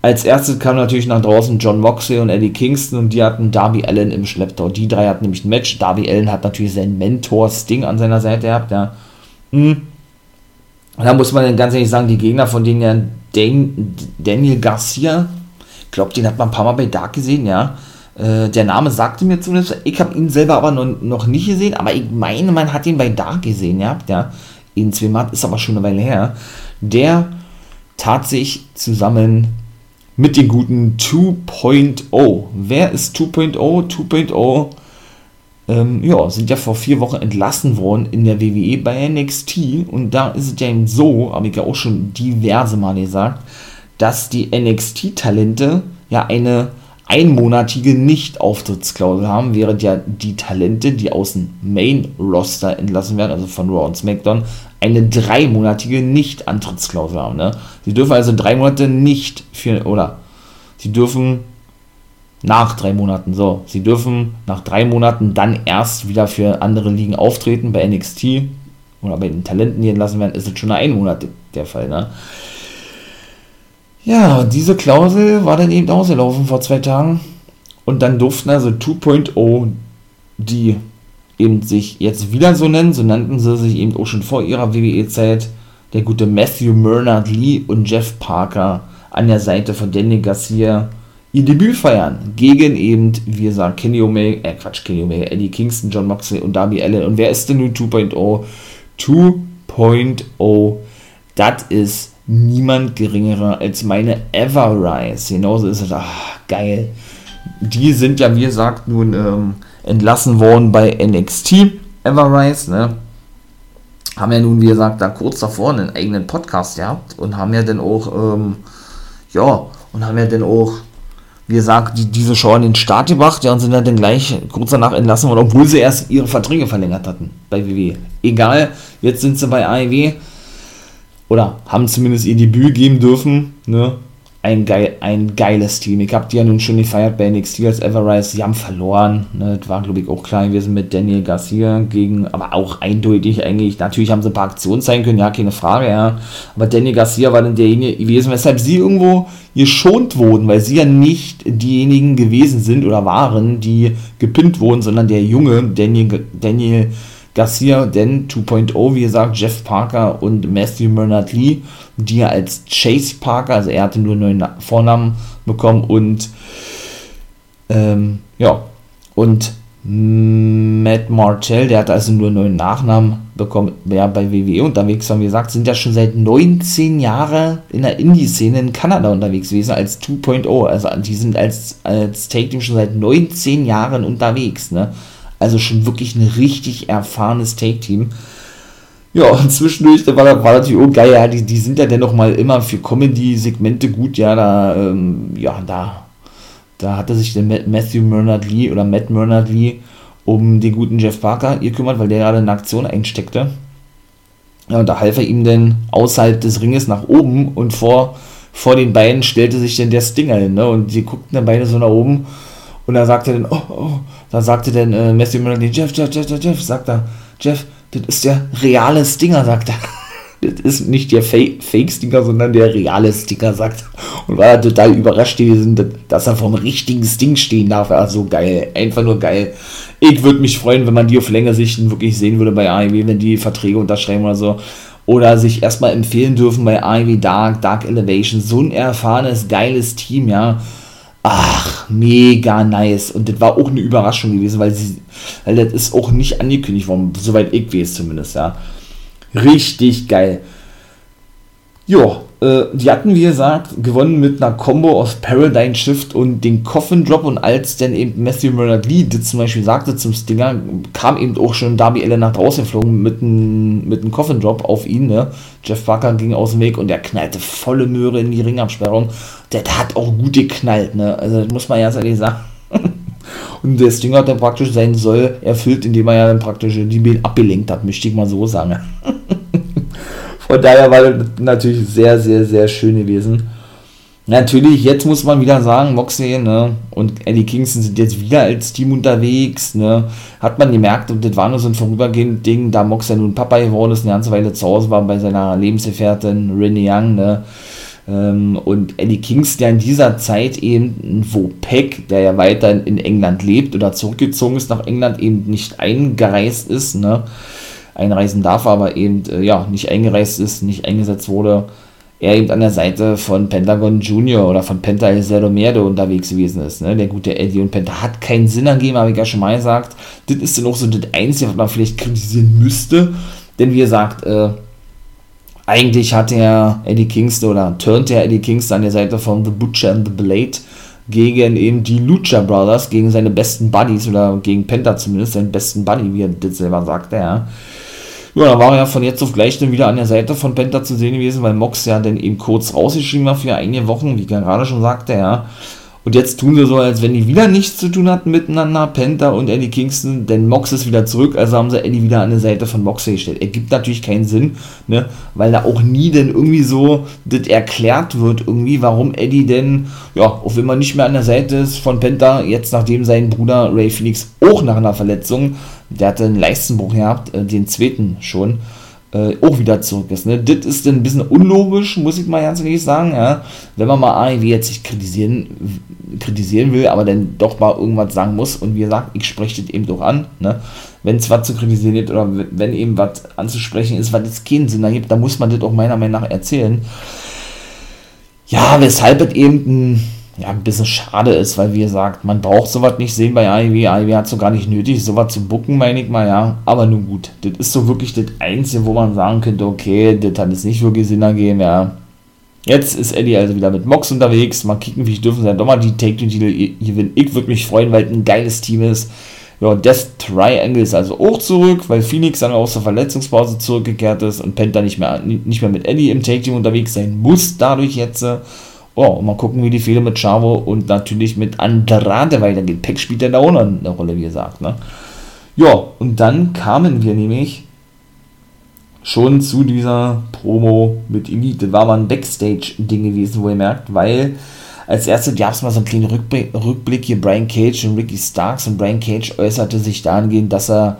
Speaker 3: Als erstes kam natürlich nach draußen John Moxley und Eddie Kingston und die hatten Darby Allen im Schlepptau. Die drei hatten nämlich ein Match. Darby Allen hat natürlich seinen Mentor Sting an seiner Seite gehabt, ja. Hm. Da muss man ganz ehrlich sagen, die Gegner von denen ja Dan Daniel Garcia, ich glaube, den hat man ein paar Mal bei Dark gesehen, ja äh, der Name sagte mir zumindest, ich habe ihn selber aber noch, noch nicht gesehen, aber ich meine, man hat ihn bei Dark gesehen, ja, ja, in zweimal, ist aber schon eine Weile her, der tat sich zusammen mit den guten 2.0. Wer ist 2.0? 2.0 ähm, ja, sind ja vor vier Wochen entlassen worden in der WWE bei NXT und da ist es ja eben so, habe ich ja auch schon diverse Mal gesagt, dass die NXT-Talente ja eine einmonatige Nicht-Auftrittsklausel haben, während ja die Talente, die aus dem Main-Roster entlassen werden, also von Raw und SmackDown, eine dreimonatige Nicht-Antrittsklausel haben. Ne? Sie dürfen also drei Monate nicht für, oder sie dürfen nach drei Monaten, so, sie dürfen nach drei Monaten dann erst wieder für andere Ligen auftreten. Bei NXT oder bei den Talenten, die entlassen werden, ist es schon ein Monat der Fall. Ne? Ja, diese Klausel war dann eben ausgelaufen vor zwei Tagen. Und dann durften also 2.0, die eben sich jetzt wieder so nennen, so nannten sie sich eben auch schon vor ihrer WWE-Zeit, der gute Matthew Murnard Lee und Jeff Parker an der Seite von Danny Garcia ihr Debüt feiern. Gegen eben, wie gesagt, Kenny Omega, äh Quatsch, Kenny Omega, Eddie Kingston, John Moxley und Darby Allen. Und wer ist denn nun 2.0? 2.0, das ist niemand geringerer als meine Everrise. Genauso ist es. Ach, geil. Die sind ja, wie gesagt, nun ähm, entlassen worden bei NXT. Everrise, ne? Haben ja nun, wie gesagt, da kurz davor einen eigenen Podcast gehabt und haben ja dann auch, ähm, ja, und haben ja dann auch, wie gesagt, die, diese Show an den Start gebracht, ja, und sind dann gleich kurz danach entlassen worden, obwohl sie erst ihre Verträge verlängert hatten bei WWE. Egal, jetzt sind sie bei AEW oder haben zumindest ihr Debüt geben dürfen, ne? Ein, geil, ein geiles Team. Ich habe die ja nun schon gefeiert bei NXT als Everrise. Sie haben verloren. Ne? Das war, glaube ich, auch klar gewesen mit Daniel Garcia gegen, aber auch eindeutig eigentlich. Natürlich haben sie ein paar Aktionen zeigen können, ja, keine Frage, ja. Aber Daniel Garcia war dann derjenige gewesen, weshalb sie irgendwo geschont wurden, weil sie ja nicht diejenigen gewesen sind oder waren, die gepinnt wurden, sondern der junge Daniel, Daniel Garcia, denn 2.0, wie gesagt, Jeff Parker und Matthew Bernard Lee, die er als Chase Parker, also er hatte nur einen neuen Vornamen bekommen und ähm, ja, und Matt Martell, der hatte also nur einen neuen Nachnamen bekommen, ja, bei WWE unterwegs. War, wie gesagt, sind ja schon seit 19 Jahren in der Indie-Szene in Kanada unterwegs gewesen als 2.0, also die sind als, als Take-Team schon seit 19 Jahren unterwegs, ne, also schon wirklich ein richtig erfahrenes Take-Team. Ja, und zwischendurch, da war, war natürlich auch geil, ja, die, die sind ja dennoch mal immer für Comedy-Segmente gut, ja, da, ähm, ja, da, da hatte sich der Matthew Murnard Lee oder Matt Murnard Lee um den guten Jeff Parker gekümmert, weil der gerade eine Aktion einsteckte. Ja, und da half er ihm dann außerhalb des Ringes nach oben und vor, vor den beiden stellte sich dann der Stinger hin, ne, und die guckten dann beide so nach oben und da sagte dann, oh, oh, da sagte dann äh, Matthew Murray, Jeff, Jeff, Jeff, Jeff, Jeff, sagt er, Jeff, das ist der reale Stinger, sagt er. das ist nicht der Fake-Sticker, sondern der reale Sticker, sagt Und war total überrascht gewesen, dass er vom richtigen Sting stehen darf. Ja, so geil, einfach nur geil. Ich würde mich freuen, wenn man die auf längere Sicht wirklich sehen würde bei AEW, wenn die Verträge unterschreiben oder so. Oder sich erstmal empfehlen dürfen bei AEW Dark, Dark Elevation. So ein erfahrenes, geiles Team, ja. Ach, mega nice. Und das war auch eine Überraschung gewesen, weil sie, weil das ist auch nicht angekündigt worden, soweit ich weiß zumindest, ja. Richtig geil. Jo, äh, die hatten, wie gesagt, gewonnen mit einer Combo aus Paradigm Shift und den Coffin Drop und als dann eben Matthew Bernard Lee das zum Beispiel sagte zum Stinger, kam eben auch schon Darby Allen nach draußen geflogen mit einem mit Coffin Drop auf ihn, ne? Jeff Barker ging aus dem Weg und der knallte volle Möhre in die Ringabsperrung. Der hat auch gut geknallt, ne? Also das muss man ja ehrlich sagen. Und der Stinger hat dann praktisch seinen Soll erfüllt, indem er ja dann praktisch die Mail abgelenkt hat, möchte ich mal so sagen. Von daher war das natürlich sehr, sehr, sehr schön gewesen. Natürlich, jetzt muss man wieder sagen, Moxley ne, und Eddie Kingston sind jetzt wieder als Team unterwegs. Ne, hat man gemerkt, und das war nur so ein vorübergehendes Ding, da Moxley nun Papa geworden ist, eine ganze Weile zu Hause war bei seiner Lebensgefährtin Renee Young. Ne, ähm, und Eddie Kingston ja in dieser Zeit eben, wo Peck, der ja weiter in England lebt oder zurückgezogen ist nach England, eben nicht eingereist ist, ne, einreisen darf, aber eben äh, ja nicht eingereist ist, nicht eingesetzt wurde, er eben an der Seite von Pentagon Junior oder von Penta El Zero Merde unterwegs gewesen ist. Ne? Der gute Eddie und Penta hat keinen Sinn ergeben, habe ich ja schon mal gesagt. Das ist dann auch so das Einzige, was man vielleicht kritisieren müsste. Denn wie gesagt, äh, eigentlich hat er Eddie Kingston oder turnt er Eddie Kingston an der Seite von The Butcher and the Blade gegen eben die Lucha Brothers, gegen seine besten Buddies oder gegen Penta zumindest, seinen besten Buddy, wie er das selber sagte, ja. Ja, da war er ja von jetzt auf gleich dann wieder an der Seite von Penta zu sehen gewesen, weil Mox ja dann eben kurz rausgeschrieben war für einige Wochen, wie gerade schon sagte, ja. Und jetzt tun sie so, als wenn die wieder nichts zu tun hatten miteinander, Penta und Eddie Kingston, denn Mox ist wieder zurück, also haben sie Eddie wieder an der Seite von Mox gestellt. Ergibt natürlich keinen Sinn, ne, weil da auch nie denn irgendwie so das erklärt wird, irgendwie, warum Eddie denn, ja, auch wenn man nicht mehr an der Seite ist von Penta, jetzt nachdem sein Bruder Ray Phoenix auch nach einer Verletzung, der hatte einen Leistenbruch gehabt, äh, den zweiten schon, äh, auch wieder zurück ist. Ne? Das ist ein bisschen unlogisch, muss ich mal ganz ehrlich sagen. Ja? Wenn man mal AEW jetzt sich kritisieren, kritisieren will, aber dann doch mal irgendwas sagen muss und wie gesagt, ich spreche das eben doch an. Ne? Wenn es was zu kritisieren gibt oder wenn eben was anzusprechen ist, was jetzt keinen Sinn ergibt, dann muss man das auch meiner Meinung nach erzählen. Ja, weshalb es eben ein ja, ein bisschen schade ist, weil wie gesagt, man braucht sowas nicht sehen bei AEW. AEW hat so gar nicht nötig, sowas zu bucken, meine ich mal, ja. Aber nun gut, das ist so wirklich das Einzige, wo man sagen könnte, okay, das hat jetzt nicht wirklich Sinn ergeben, ja. Jetzt ist Eddie also wieder mit Mox unterwegs. Mal kicken, wie dürfen sie doch mal die Take-Two-Titel gewinnen. Ich würde mich freuen, weil es ein geiles Team ist. Ja, Death Triangle ist also auch zurück, weil Phoenix dann aus der Verletzungspause zurückgekehrt ist und Penta nicht mehr, nicht mehr mit Eddie im Take-Team unterwegs sein muss, dadurch jetzt. Oh, mal gucken, wie die Fehler mit Chavo und natürlich mit Andrade weitergehen. Peck spielt ja da auch noch eine Rolle, wie gesagt. Ne? Ja, und dann kamen wir nämlich schon zu dieser Promo mit Elite. Das war mal ein Backstage-Ding gewesen, wo ihr merkt, weil als erstes gab es mal so einen kleinen Rückblick, Rückblick hier Brian Cage und Ricky Starks und Brian Cage äußerte sich dahingehend, dass er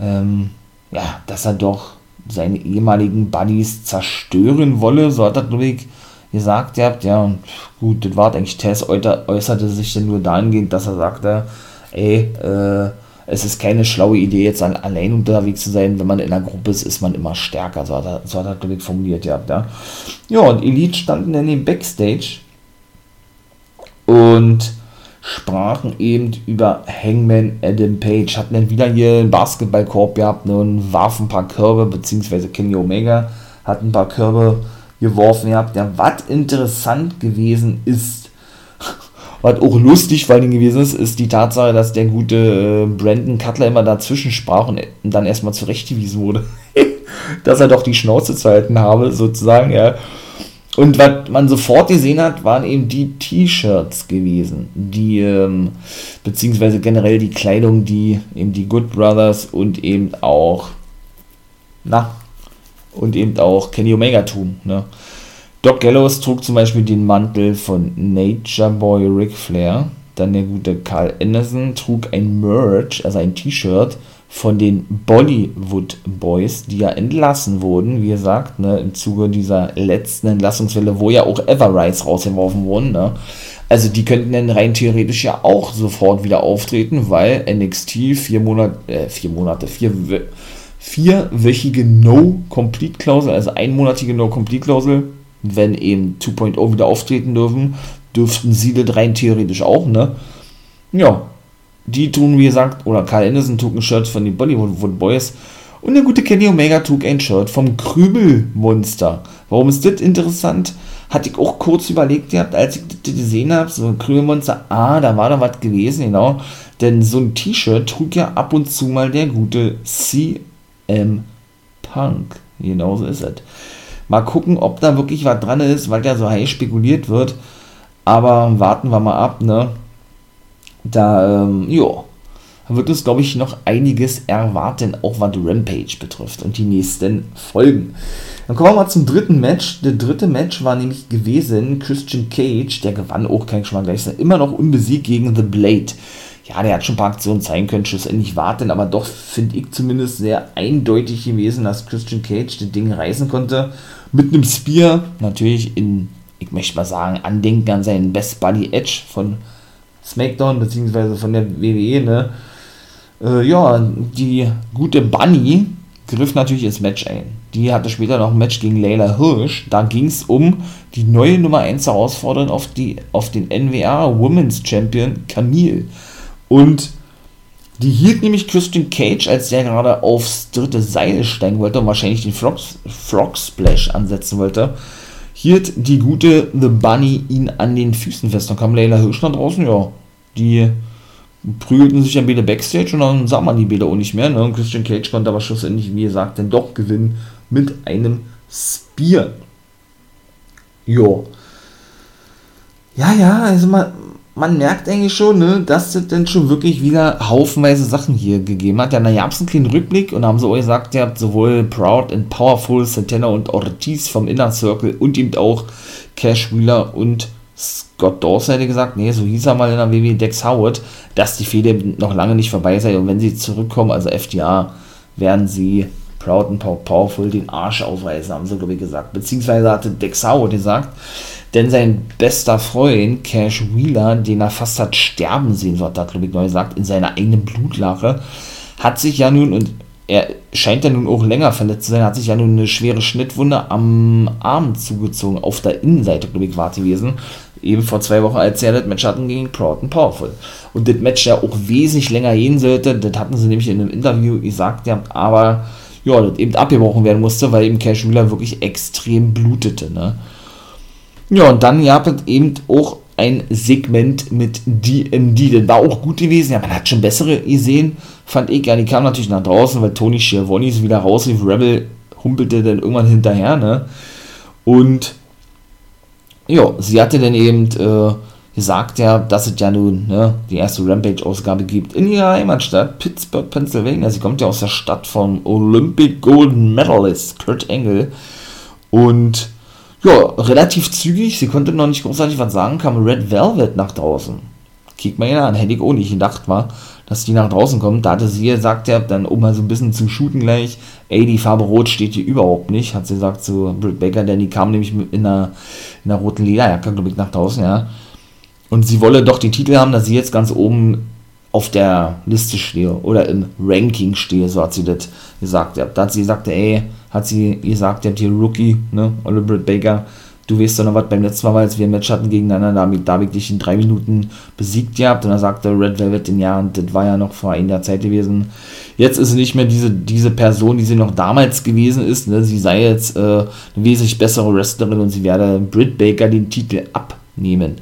Speaker 3: ähm, ja, dass er doch seine ehemaligen Buddies zerstören wolle, so hat er, glaube ich, gesagt habt, ja, und gut, das war eigentlich Tess äußerte sich dann nur dahingehend, dass er sagte, ey, äh, es ist keine schlaue Idee, jetzt allein unterwegs zu sein. Wenn man in einer Gruppe ist, ist man immer stärker. So hat er, so hat er glaube ich, formuliert gehabt, ja. Ja, und Elite standen dann im Backstage und sprachen eben über Hangman Adam Page. Hatten dann wieder hier einen Basketballkorb gehabt ne, und warfen ein paar Körbe, beziehungsweise Kenny Omega hat ein paar Körbe geworfen habt. Ja, was interessant gewesen ist, was auch lustig vor allem gewesen ist, ist die Tatsache, dass der gute äh, Brandon Cutler immer dazwischen sprach und dann erstmal zurechtgewiesen wurde, dass er doch die Schnauze zu halten habe, sozusagen, ja. Und was man sofort gesehen hat, waren eben die T-Shirts gewesen, die, ähm, beziehungsweise generell die Kleidung, die eben die Good Brothers und eben auch, na, und eben auch Kenny Omega tun. Ne? Doc Gallows trug zum Beispiel den Mantel von Nature Boy Ric Flair. Dann der gute Carl Anderson trug ein Merch, also ein T-Shirt von den Bollywood Boys, die ja entlassen wurden, wie gesagt, ne, im Zuge dieser letzten Entlassungswelle, wo ja auch Everrise rausgeworfen wurden. Ne. Also die könnten dann rein theoretisch ja auch sofort wieder auftreten, weil NXT vier Monate, äh, vier Monate, vier, vierwöchige No-Complete-Klausel, also einmonatige No-Complete-Klausel, wenn eben 2.0 wieder auftreten dürfen, dürften sie das rein theoretisch auch, ne? Ja, die tun, wie gesagt, oder Carl Anderson trug ein Shirt von den Bollywood Boys und der gute Kenny Omega trug ein Shirt vom Krümelmonster. Warum ist das interessant? Hatte ich auch kurz überlegt gehabt, als ich das gesehen habe, so ein Krümelmonster, ah, da war da was gewesen, genau. Denn so ein T-Shirt trug ja ab und zu mal der gute CM Punk. Genauso ist es. Mal gucken, ob da wirklich was dran ist, weil ja so heiß spekuliert wird. Aber warten wir mal ab, ne? Da, ähm, ja, wird es, glaube ich, noch einiges erwarten, auch was Rampage betrifft und die nächsten Folgen. Dann kommen wir mal zum dritten Match. Der dritte Match war nämlich gewesen Christian Cage, der gewann auch kein Schmarrn gleich, immer noch unbesiegt gegen The Blade. Ja, der hat schon ein paar Aktionen zeigen können, schlussendlich warten, aber doch finde ich zumindest sehr eindeutig gewesen, dass Christian Cage das Ding reißen konnte. Mit einem Spear, natürlich in, ich möchte mal sagen, Andenken an seinen Best Buddy Edge von SmackDown, beziehungsweise von der WWE, ne? Äh, ja, die gute Bunny griff natürlich ins Match ein. Die hatte später noch ein Match gegen Layla Hirsch. Da ging es um die neue Nummer 1 Herausforderin auf, die, auf den NWA Women's Champion Camille. Und die hielt nämlich Christian Cage, als der gerade aufs dritte Seil steigen wollte und wahrscheinlich den Frog, Frog Splash ansetzen wollte, hielt die gute The Bunny ihn an den Füßen fest. Dann kam Layla Hirsch nach draußen, ja, die prügelten sich dann wieder Backstage und dann sah man die Bilder auch nicht mehr. Ne? Und Christian Cage konnte aber schlussendlich, wie gesagt, dann doch gewinnen mit einem Spear. Jo. Ja, ja, also man, man merkt eigentlich schon, ne, dass es dann schon wirklich wieder haufenweise Sachen hier gegeben hat. Ja, da gab es einen kleinen Rückblick und haben auch gesagt, ihr habt sowohl Proud and Powerful, Santana und Ortiz vom Inner Circle und eben auch Cash Wheeler und Scott Dawson hätte gesagt, nee, so hieß er mal in der WWE Dex Howard, dass die Fehde noch lange nicht vorbei sei und wenn sie zurückkommen, also FDA, werden sie Proud and Powerful den Arsch aufreißen, haben sie, glaube ich, gesagt. Beziehungsweise hatte Dex Howard gesagt, denn sein bester Freund, Cash Wheeler, den er fast hat sterben sehen, so hat ich, neu gesagt, in seiner eigenen Blutlache, hat sich ja nun, und er scheint ja nun auch länger verletzt zu sein, hat sich ja nun eine schwere Schnittwunde am Arm zugezogen, auf der Innenseite, glaube ich, war gewesen. Eben vor zwei Wochen, als er das Match hatten gegen Proud and Powerful. Und das Match ja auch wesentlich länger gehen sollte, das hatten sie nämlich in einem Interview gesagt, ja, aber ja, das eben abgebrochen werden musste, weil eben Cash Wheeler wirklich extrem blutete, ne. Ja, und dann gab es eben auch ein Segment mit DMD. Das war auch gut gewesen. Ja, man hat schon bessere gesehen, fand ich. Ja, die kam natürlich nach draußen, weil Tony Schiavone ist wieder rauslief. Rebel humpelte dann irgendwann hinterher, ne? Und ja, sie hatte dann eben äh, gesagt, ja, dass es ja nun ne, die erste Rampage-Ausgabe gibt in ihrer Heimatstadt, Pittsburgh, Pennsylvania. Sie kommt ja aus der Stadt von Olympic Gold Medalist Kurt Angle. Und ja, relativ zügig, sie konnte noch nicht großartig was sagen, kam Red Velvet nach draußen. Kick mal an, hätte ich auch nicht gedacht, war, dass die nach draußen kommt. Da hatte sie gesagt, ja, dann um mal so ein bisschen zu shooten gleich, ey, die Farbe Rot steht hier überhaupt nicht, hat sie gesagt zu Britt Baker, denn die kam nämlich in einer, in einer roten Lederjacke, glaube ich, nach draußen, ja. Und sie wolle doch den Titel haben, dass sie jetzt ganz oben auf der Liste stehe oder im Ranking stehe, so hat sie das gesagt. Da hat sie gesagt, ey, hat sie gesagt, der hier Rookie, ne, Oliver Baker, du weißt doch noch was, beim letzten Mal, als wir ein Match hatten gegeneinander, da habe ich, dich in drei Minuten besiegt gehabt und dann sagte Red Velvet den ja, und das war ja noch vor einiger Zeit gewesen. Jetzt ist sie nicht mehr diese, diese Person, die sie noch damals gewesen ist, ne, sie sei jetzt äh, eine wesentlich bessere Wrestlerin und sie werde Britt Baker den Titel abnehmen.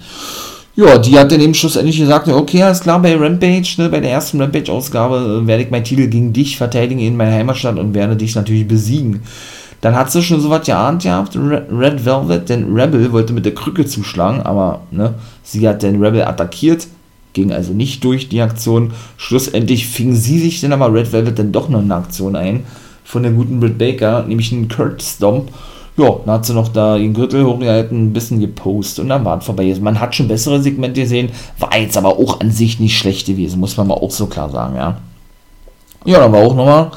Speaker 3: Ja, die hat dann eben schlussendlich gesagt, okay, alles klar, bei Rampage, ne, bei der ersten Rampage-Ausgabe äh, werde ich meinen Titel gegen dich verteidigen in meiner Heimatstadt und werde dich natürlich besiegen. Dann hat sie schon so was geahnt gehabt, Red Velvet, denn Rebel wollte mit der Krücke zuschlagen, aber ne, sie hat den Rebel attackiert, ging also nicht durch die Aktion. Schlussendlich fing sie sich dann aber Red Velvet dann doch noch eine Aktion ein von der guten Britt Baker, nämlich einen Kurt Stomp ja, dann hat sie noch da den Gürtel hochgehalten, ein bisschen gepostet und dann war es vorbei. Man hat schon bessere Segmente gesehen, war jetzt aber auch an sich nicht schlecht gewesen, muss man mal auch so klar sagen, ja. Ja, da war auch nochmal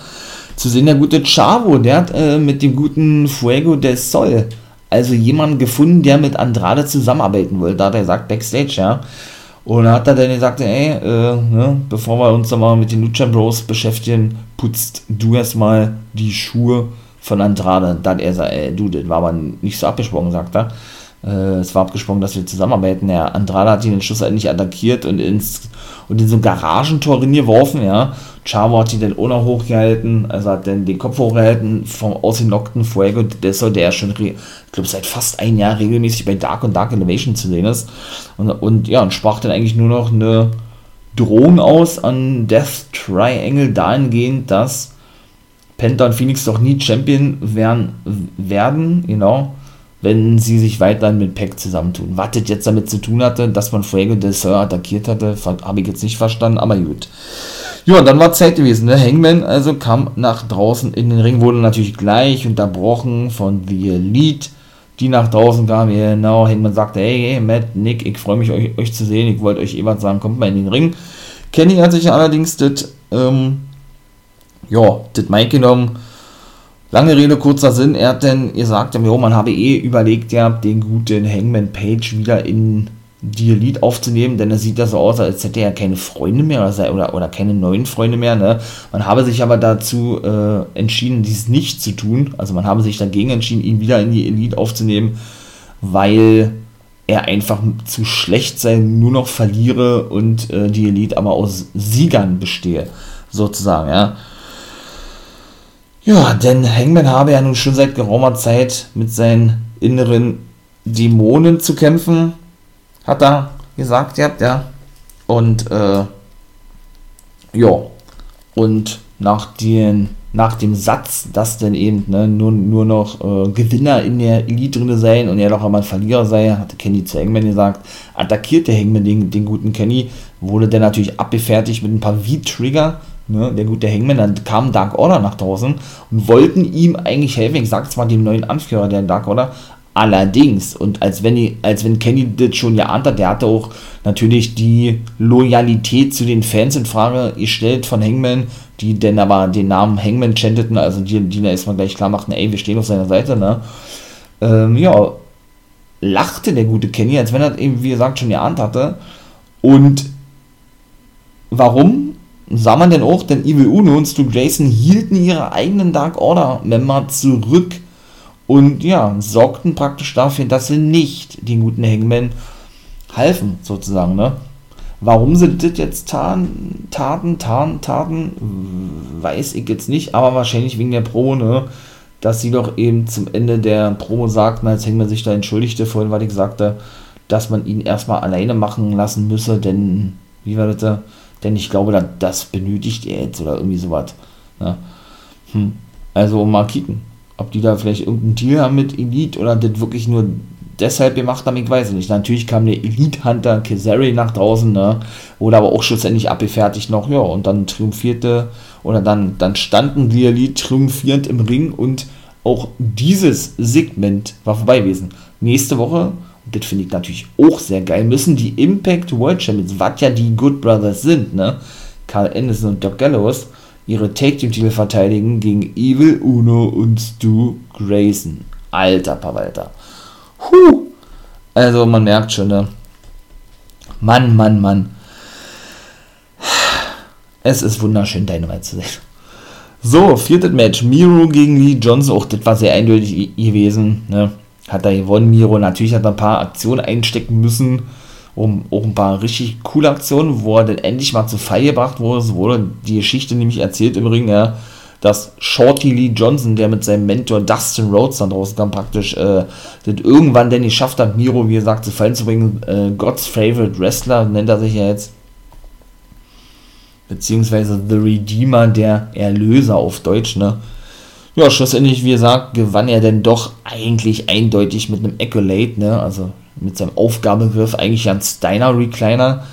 Speaker 3: zu sehen der gute Chavo, der hat äh, mit dem guten Fuego del Sol also jemanden gefunden, der mit Andrade zusammenarbeiten wollte. Da hat er gesagt, Backstage, ja. Und hat er dann gesagt, ey, äh, ne, bevor wir uns mal mit den Lucha Bros beschäftigen, putzt du erstmal die Schuhe von Andrade. Da hat er gesagt, ey, du, das war aber nicht so abgesprochen, sagt er. Äh, es war abgesprochen, dass wir zusammenarbeiten. Ja, Andrade hat ihn den Schluss nicht attackiert und ins und in so ein Garagentor geworfen, ja. Chavo hat ihn dann auch noch hochgehalten, also hat dann den Kopf hochgehalten vom ausgenockten Fuego, der soll der schon, ich glaube, seit fast ein Jahr regelmäßig bei Dark und Dark Elevation zu sehen ist. Und, und ja, und sprach dann eigentlich nur noch eine Drohung aus an Death Triangle dahingehend, dass Penta und Phoenix doch nie Champion werden, werden, genau wenn sie sich weiterhin mit Peck zusammentun. Was das jetzt damit zu tun hatte, dass man Fuego del Sur attackiert hatte, habe ich jetzt nicht verstanden, aber gut. Ja, dann war Zeit gewesen. Ne? Hangman also kam nach draußen in den Ring, wurde natürlich gleich unterbrochen von The Elite, die nach draußen kamen. Genau, Hangman sagte, hey, hey, Matt, Nick, ich freue mich, euch, euch, zu sehen. Ich wollte euch eben sagen, kommt mal in den Ring. Kenny hat sich allerdings das, ähm, ja, das Mic genommen Lange Rede, kurzer Sinn, er hat denn gesagt, jo, man habe eh überlegt, ja, den guten Hangman Page wieder in die Elite aufzunehmen, denn es sieht ja so aus, als hätte er keine Freunde mehr oder, oder, oder keine neuen Freunde mehr. Ne? Man habe sich aber dazu äh, entschieden, dies nicht zu tun. Also man habe sich dagegen entschieden, ihn wieder in die Elite aufzunehmen, weil er einfach zu schlecht sei, nur noch verliere und äh, die Elite aber aus Siegern bestehe, sozusagen, ja. Ja, denn Hangman habe ja nun schon seit geraumer Zeit mit seinen inneren Dämonen zu kämpfen, hat er gesagt, ja, ja. Und, äh, ja, und nach, den, nach dem Satz, dass dann eben ne, nur, nur noch äh, Gewinner in der Elite drin seien und er doch einmal Verlierer sei, hatte Kenny zu Hangman gesagt, attackierte Hangman den, den guten Kenny, wurde dann natürlich abgefertigt mit ein paar V-Trigger ne, der gute Hangman, dann kam Dark Order nach draußen und wollten ihm eigentlich helfen. Ich sag zwar dem neuen Anführer der Dark Order, allerdings, und als wenn, als wenn Kenny das schon geahnt hat, der hatte auch natürlich die Loyalität zu den Fans in Frage gestellt von Hangman, die denn aber den Namen Hangman chanteten, also die, die da erstmal gleich klar machten, ey, wir stehen auf seiner Seite, ne? Ähm, ja, lachte der gute Kenny, als wenn er eben, wie gesagt, schon geahnt hatte. Und warum? Sah man denn auch, denn Evil Uno und Stu Grayson hielten ihre eigenen Dark Order-Member zurück und ja, sorgten praktisch dafür, dass sie nicht den guten Hangman halfen, sozusagen, ne? Warum sie das jetzt taten, taten, taten, taten, weiß ich jetzt nicht, aber wahrscheinlich wegen der Promo, ne? Dass sie doch eben zum Ende der Promo sagten, als Hangman sich da entschuldigte, vorhin, weil ich sagte, dass man ihn erstmal alleine machen lassen müsse, denn, wie war das da? Denn ich glaube, das benötigt er jetzt oder irgendwie sowas. Ne? Hm. Also mal kicken, ob die da vielleicht irgendeinen Deal haben mit Elite oder das wirklich nur deshalb gemacht haben, ich weiß nicht. Natürlich kam der Elite-Hunter Kazari nach draußen, ne? Wurde aber auch schlussendlich abgefertigt noch, ja, und dann triumphierte, oder dann, dann standen die Elite triumphierend im Ring und auch dieses Segment war vorbei gewesen. Nächste Woche das finde ich natürlich auch sehr geil, müssen die Impact World Champions, was ja die Good Brothers sind, ne? Carl Anderson und Doc Gallows, ihre Take-Team-Titel verteidigen gegen Evil Uno und Stu Grayson. Alter Pawalter. Huh. Also man merkt schon, ne? Mann, Mann, Mann. Es ist wunderschön, Dynamite zu sehen. So, viertes Match. Miro gegen Lee Johnson. Auch das war sehr eindeutig gewesen. Ne? Hat er gewonnen, Miro. Natürlich hat er ein paar Aktionen einstecken müssen, um auch ein paar richtig coole Aktionen, wo er dann endlich mal zu Fall gebracht wurde. So wurde die Geschichte nämlich erzählt im Ring, ja, dass Shorty Lee Johnson, der mit seinem Mentor Dustin Rhodes dann draußen kam, praktisch äh, das irgendwann denn geschafft hat, Miro, wie gesagt, zu Fallen zu bringen. Äh, God's Favorite Wrestler nennt er sich ja jetzt. Beziehungsweise The Redeemer, der Erlöser auf Deutsch, ne? Ja, schlussendlich, wie gesagt, gewann er denn doch eigentlich eindeutig mit einem Accolade, ne? also mit seinem Aufgabegriff eigentlich ein Steiner Recliner.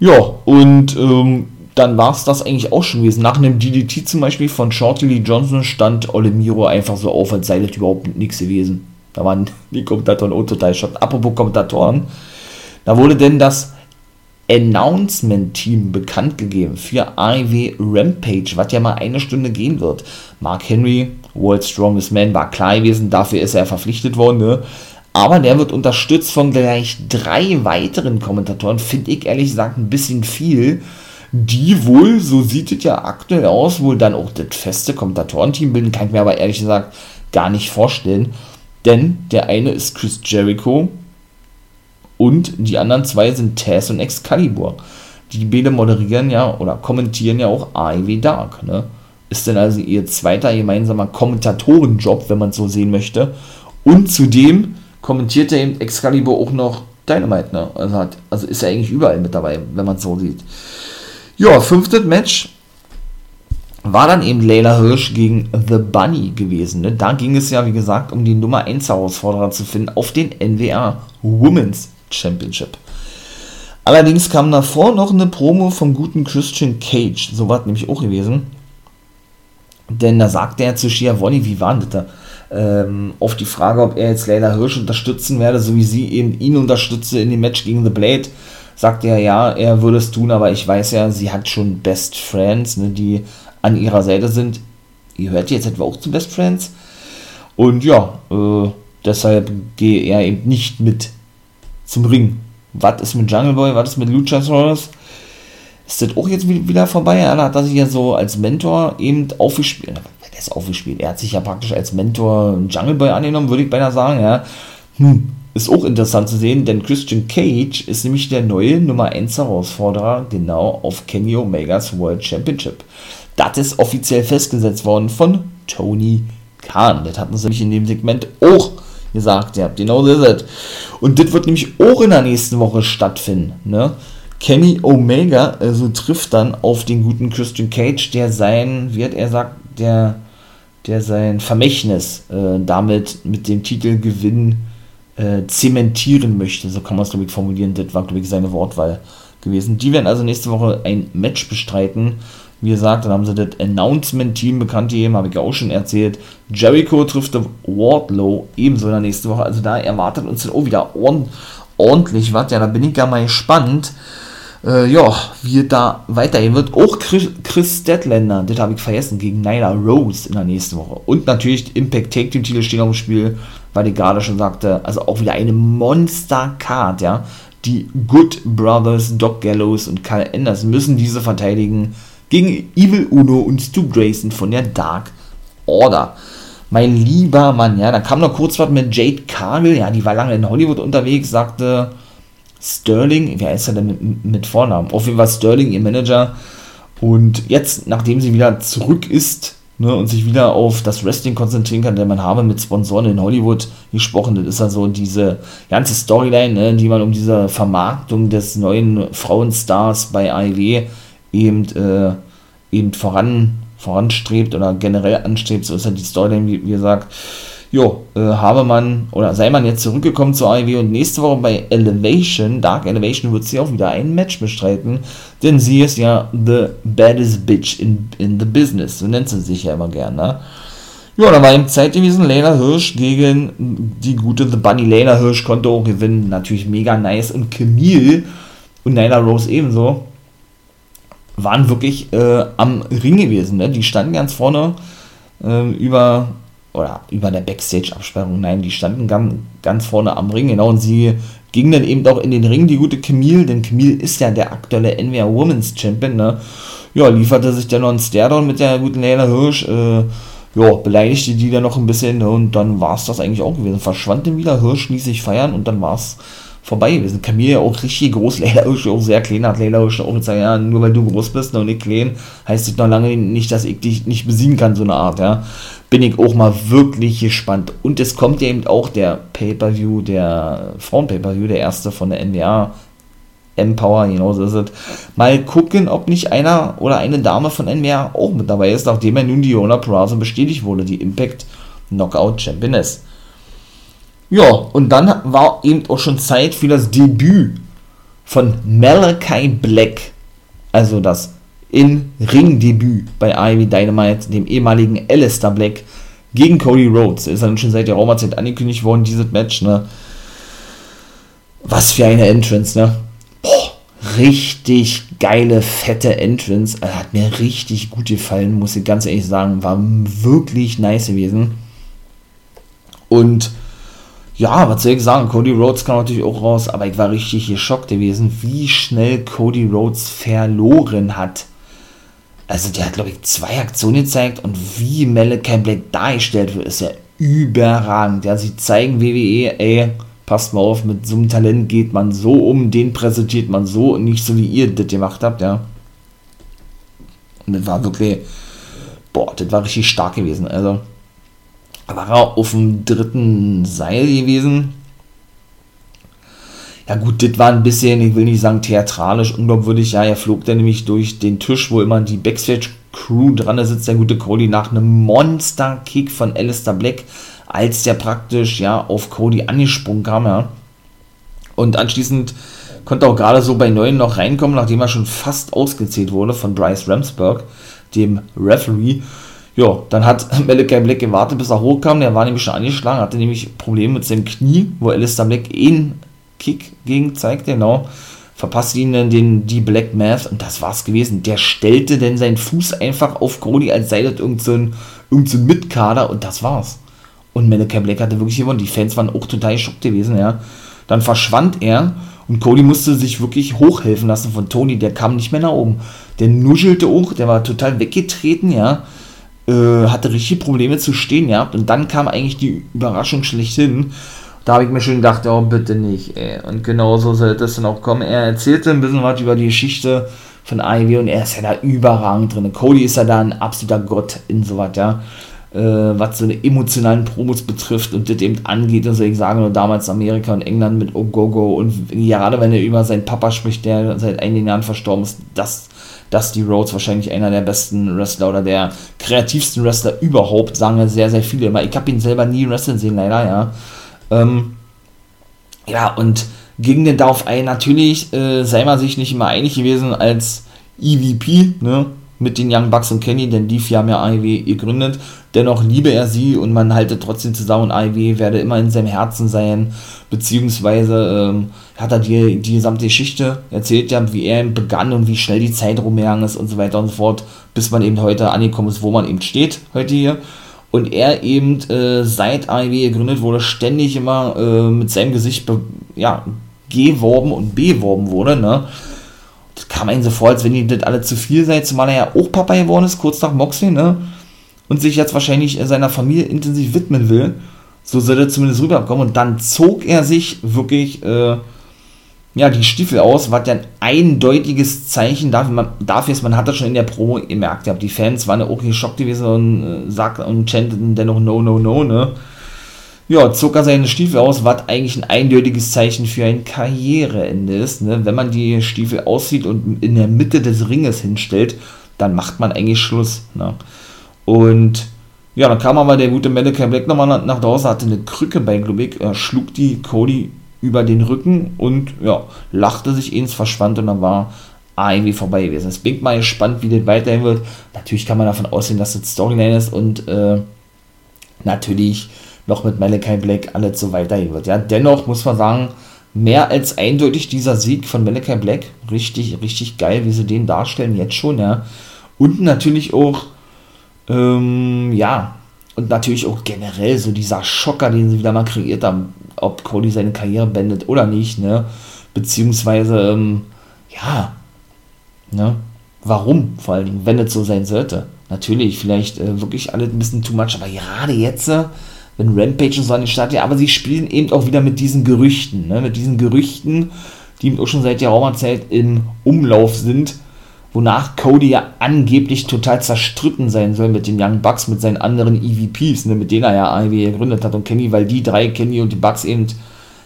Speaker 3: Ja, und ähm, dann war es das eigentlich auch schon gewesen. Nach einem DDT zum Beispiel von Shorty Lee Johnson stand Olemiro einfach so auf, als sei das überhaupt nichts gewesen. Da waren die Kommentatoren auch total schockt. Apropos Kommentatoren, da wurde denn das Announcement-Team bekannt gegeben für IW Rampage, was ja mal eine Stunde gehen wird. Mark Henry, World's Strongest Man, war klar gewesen, dafür ist er verpflichtet worden, ne? Aber der wird unterstützt von gleich drei weiteren Kommentatoren, finde ich ehrlich gesagt ein bisschen viel, die wohl, so sieht es ja aktuell aus, wohl dann auch das feste Kommentatorenteam bilden, kann ich mir aber ehrlich gesagt gar nicht vorstellen. Denn der eine ist Chris Jericho, und die anderen zwei sind Taz und Excalibur. Die beide moderieren ja oder kommentieren ja auch AEW Dark. Ne? Ist denn also ihr zweiter gemeinsamer Kommentatorenjob, wenn man es so sehen möchte. Und zudem kommentiert er eben Excalibur auch noch Dynamite. Ne? Also, hat, also ist er eigentlich überall mit dabei, wenn man es so sieht. Ja, fünftes Match war dann eben Layla Hirsch gegen The Bunny gewesen. Ne? Da ging es ja, wie gesagt, um die Nummer 1 Herausforderer zu finden auf den NWA Women's Championship. Allerdings kam davor noch eine Promo vom guten Christian Cage, so war es nämlich auch gewesen. Denn da sagte er zu Schiavone, wie war das da? Ähm, auf die Frage, ob er jetzt Leila Hirsch unterstützen werde, so wie sie eben ihn unterstütze in dem Match gegen The Blade, sagte er, ja, er würde es tun, aber ich weiß ja, sie hat schon Best Friends, ne, die an ihrer Seite sind. Ihr hört jetzt etwa auch zu Best Friends. Und ja, äh, deshalb gehe er eben nicht mit zum Ring. Was ist mit Jungle Boy? Was ist mit Luchasaurus? Ist das auch jetzt wieder vorbei? Er hat sich ja so als Mentor eben aufgespielt. Er ist aufgespielt. Er hat sich ja praktisch als Mentor Jungle Boy angenommen, würde ich beinahe sagen. Ja. Hm. Ist auch interessant zu sehen, denn Christian Cage ist nämlich der neue Nummer 1 Herausforderer genau auf Kenny Omegas World Championship. Das ist offiziell festgesetzt worden von Tony Khan. Das hatten sie nämlich in dem Segment auch gesagt, ihr habt genau das. Und das wird nämlich auch in der nächsten Woche stattfinden. Ne? Kenny Omega also trifft dann auf den guten Christian Cage, der sein, wie hat er sagt, der, der sein Vermächtnis äh, damit mit dem Titelgewinn äh, zementieren möchte. So kann man es, glaube ich, formulieren. Das war, glaube ich, seine Wortwahl gewesen. Die werden also nächste Woche ein Match bestreiten wie gesagt, dann haben sie das Announcement-Team bekannt gegeben, habe ich auch schon erzählt. Jericho trifft Wardlow ebenso in der nächsten Woche. Also da erwartet uns dann auch wieder ordentlich was. Ja, da bin ich ja mal gespannt. Äh, ja, wie da weitergehen wird. Auch Chris, Chris Statlander, das habe ich vergessen, gegen Nyla Rose in der nächsten Woche. Und natürlich Impact Take Team Titel stehen auf dem Spiel, weil ich gerade schon sagte, also auch wieder eine Monster-Card, ja. Die Good Brothers, Doc Gallows und Kyle Anderson müssen diese verteidigen gegen Evil Uno und Stu Grayson von der Dark Order. Mein lieber Mann, ja, da kam noch kurz was mit Jade Cargill, ja, die war lange in Hollywood unterwegs, sagte Sterling, wer ist er denn mit, mit Vornamen? Auf jeden Fall Sterling, ihr Manager. Und jetzt, nachdem sie wieder zurück ist, ne, und sich wieder auf das Wrestling konzentrieren kann, denn man habe mit Sponsoren in Hollywood gesprochen, das ist also diese ganze Storyline, ne, die man um diese Vermarktung des neuen Frauenstars bei AEW eben, äh, eben voran, voranstrebt oder generell anstrebt, so ist ja die Storyline, wie, wie gesagt. Jo, äh, habe man oder sei man jetzt zurückgekommen zur AEW und nächste Woche bei Elevation, Dark Elevation, wird sie auch wieder ein Match bestreiten, denn sie ist ja the baddest bitch in, in the business, so nennt sie sich ja immer gern, ne? Ja, da war eben Zeit gewesen, Lena Hirsch gegen die gute The Bunny. Lena Hirsch konnte auch gewinnen, natürlich mega nice und Camille und Nyla Rose ebenso waren wirklich äh, am Ring gewesen. Ne? Die standen ganz vorne äh, über oder über der Backstage-Absperrung. Nein, die standen ganz, ganz vorne am Ring, genau. Und sie ging dann eben auch in den Ring, die gute Camille, denn Camille ist ja der aktuelle NWA Women's Champion, ne? Ja, lieferte sich dann noch ein Stairdown mit der guten Lena Hirsch, äh, ja, beleidigte die dann noch ein bisschen ne? und dann war es das eigentlich auch gewesen. Verschwand dann wieder, Hirsch ließ sich feiern und dann war es vorbei gewesen. Camille ja auch richtig groß, Leila ist auch sehr klein, hat Leila auch gesagt, ja, nur weil du groß bist und nicht klein, heißt das noch lange nicht, dass ich dich nicht besiegen kann, so eine Art, ja. Bin ich auch mal wirklich gespannt. Und es kommt ja eben auch der Pay-Per-View, der Frauen-Pay-Per-View, der erste von der NWA, Empower, genau so ist es. Mal gucken, ob nicht einer oder eine Dame von NWA auch mit dabei ist, nachdem er nun die Yona Peraza bestätigt wurde, die Impact Knockout Championess. Ja, und dann war eben auch schon Zeit für das Debüt von Malachi Black. Also das In-Ring-Debüt bei Ivy Dynamite, dem ehemaligen Alistair Black, gegen Cody Rhodes. Ist dann schon seit der Raumerzeit angekündigt worden, dieses Match, ne? Was für eine Entrance, ne? Boah, richtig geile, fette Entrance. Er hat mir richtig gut gefallen, muss ich ganz ehrlich sagen. War wirklich nice gewesen. Und ja, was soll ich sagen? Cody Rhodes kam natürlich auch raus, aber ich war richtig geschockt gewesen, wie schnell Cody Rhodes verloren hat. Also der hat, glaube ich, zwei Aktionen gezeigt und wie Malachi Black dargestellt wird, ist ja überragend. Ja, sie zeigen WWE, ey, passt mal auf, mit so einem Talent geht man so um, den präsentiert man so und nicht so, wie ihr das gemacht habt, ja. Und das war wirklich, boah, das war richtig stark gewesen. Also, war er auf dem dritten Seil gewesen. Ja gut, das war ein bisschen, ich will nicht sagen theatralisch, unglaubwürdig. Ja, er flog dann nämlich durch den Tisch, wo immer die Backstage-Crew dran sitzt, der gute Cody, nach einem Monster-Kick von Alistair Black, als der praktisch, ja, auf Cody angesprungen kam, ja. Und anschließend konnte auch gerade so bei Neuen noch reinkommen, nachdem er schon fast ausgezählt wurde von Bryce Ramsberg, dem Referee. Ja, dann hat Malachi Black gewartet, bis er hochkam. Der war nämlich schon angeschlagen, hatte nämlich Probleme mit seinem Knie, wo Alistair Black einen Kick gegen zeigte, genau. Verpasste ihn dann den, die Black Math und das war's gewesen. Der stellte dann seinen Fuß einfach auf Cody, als sei das irgendein so irgend so Mitkader und das war's. Und Malachi Black hatte wirklich gewonnen. Die Fans waren auch total schockt gewesen, ja. Dann verschwand er und Cody musste sich wirklich hochhelfen lassen von Tony. Der kam nicht mehr nach oben. Der nuschelte auch, der war total weggetreten, ja äh, hatte richtig Probleme zu stehen gehabt und dann kam eigentlich die Überraschung schlechthin. Da habe ich mir schon gedacht, oh bitte nicht, ey. Und genau so sollte es dann auch kommen. Er erzählte ein bisschen was über die Geschichte von Ivy und er ist ja da überragend drin. Cody ist ja da ein absoluter Gott in sowas, ja. Äh, was so eine emotionalen Promos betrifft und das eben angeht. Und so ich sage nur damals Amerika und England mit Ogogo und gerade wenn er über seinen Papa spricht, der seit einigen Jahren verstorben ist, das Dusty Rhodes wahrscheinlich einer der besten Wrestler oder der kreativsten Wrestler überhaupt, sagen ja sehr, sehr viele immer. Ich habe ihn selber nie wrestlen sehen, leider, ja. Ähm, ja, und ging denn darauf ein, natürlich äh, sei man sich nicht immer einig gewesen als EVP, ne, mit den Young Bucks und Kenny, denn die vier haben ja AEW gegründet. Dennoch liebe er sie und man halte trotzdem zusammen und AEW werde immer in seinem Herzen sein, beziehungsweise ähm, hat er die, die gesamte Geschichte erzählt, ja, wie er begann und wie schnell die Zeit rumgegangen ist und so weiter und so fort, bis man eben heute angekommen ist, wo man eben steht, heute hier. Und er eben äh, seit AEW gegründet wurde, ständig immer äh, mit seinem Gesicht ja, geworben und beworben wurde, ne? Das kam einem so vor, als wenn ihr das alle zu viel seid, zumal er ja auch Papa geworden ist, kurz nach Moxley, ne? Und sich jetzt wahrscheinlich seiner Familie intensiv widmen will. So soll er zumindest rüberkommen. Und dann zog er sich wirklich äh, ja, die Stiefel aus, was ja ein eindeutiges Zeichen dafür, man, dafür ist, man hat das schon in der Promo gemerkt, ja, die Fans waren ja auch geschockt gewesen und, äh, sagt, und chanteten dennoch no, no, no, ne? Ja, zog er seine Stiefel aus, was eigentlich ein eindeutiges Zeichen für ein Karriereende ist, ne? Wenn man die Stiefel aussieht und in der Mitte des Ringes hinstellt, dann macht man eigentlich Schluss, ne? Und ja, dann kam aber der gute Malachi Black nochmal nach, draußen, hatte eine Krücke bei, er schlug die Cody über den Rücken und ja, lachte sich ins, verschwand und dann war irgendwie vorbei gewesen. Jetzt bin mal gespannt, wie das weiterhin wird. Natürlich kann man davon ausgehen, dass das Storyline ist und äh, natürlich noch mit Malachi Black alles so weitergehen wird. Ja, dennoch muss man sagen, mehr als eindeutig dieser Sieg von Malachi Black. Richtig, richtig geil, wie sie den darstellen jetzt schon, ja. Und natürlich auch, ähm, ja, und natürlich auch generell so dieser Schocker, den sie wieder mal kreiert haben, ob Cody seine Karriere beendet oder nicht, ne? Beziehungsweise, ähm, ja, ne? Warum vor allen Dingen, wenn es so sein sollte? Natürlich, vielleicht äh, wirklich alles ein bisschen too much, aber gerade jetzt, äh, wenn Rampage und so an den Start, ja, aber sie spielen eben auch wieder mit diesen Gerüchten, ne? Mit diesen Gerüchten, die auch schon seit Jahrhunderter Zeit im Umlauf sind, wonach Cody ja angeblich total zerstritten sein soll mit den Young Bucks, mit seinen anderen EVPs, ne, mit denen er ja AEW gegründet hat und Kenny, weil die drei, Kenny und die Bucks eben,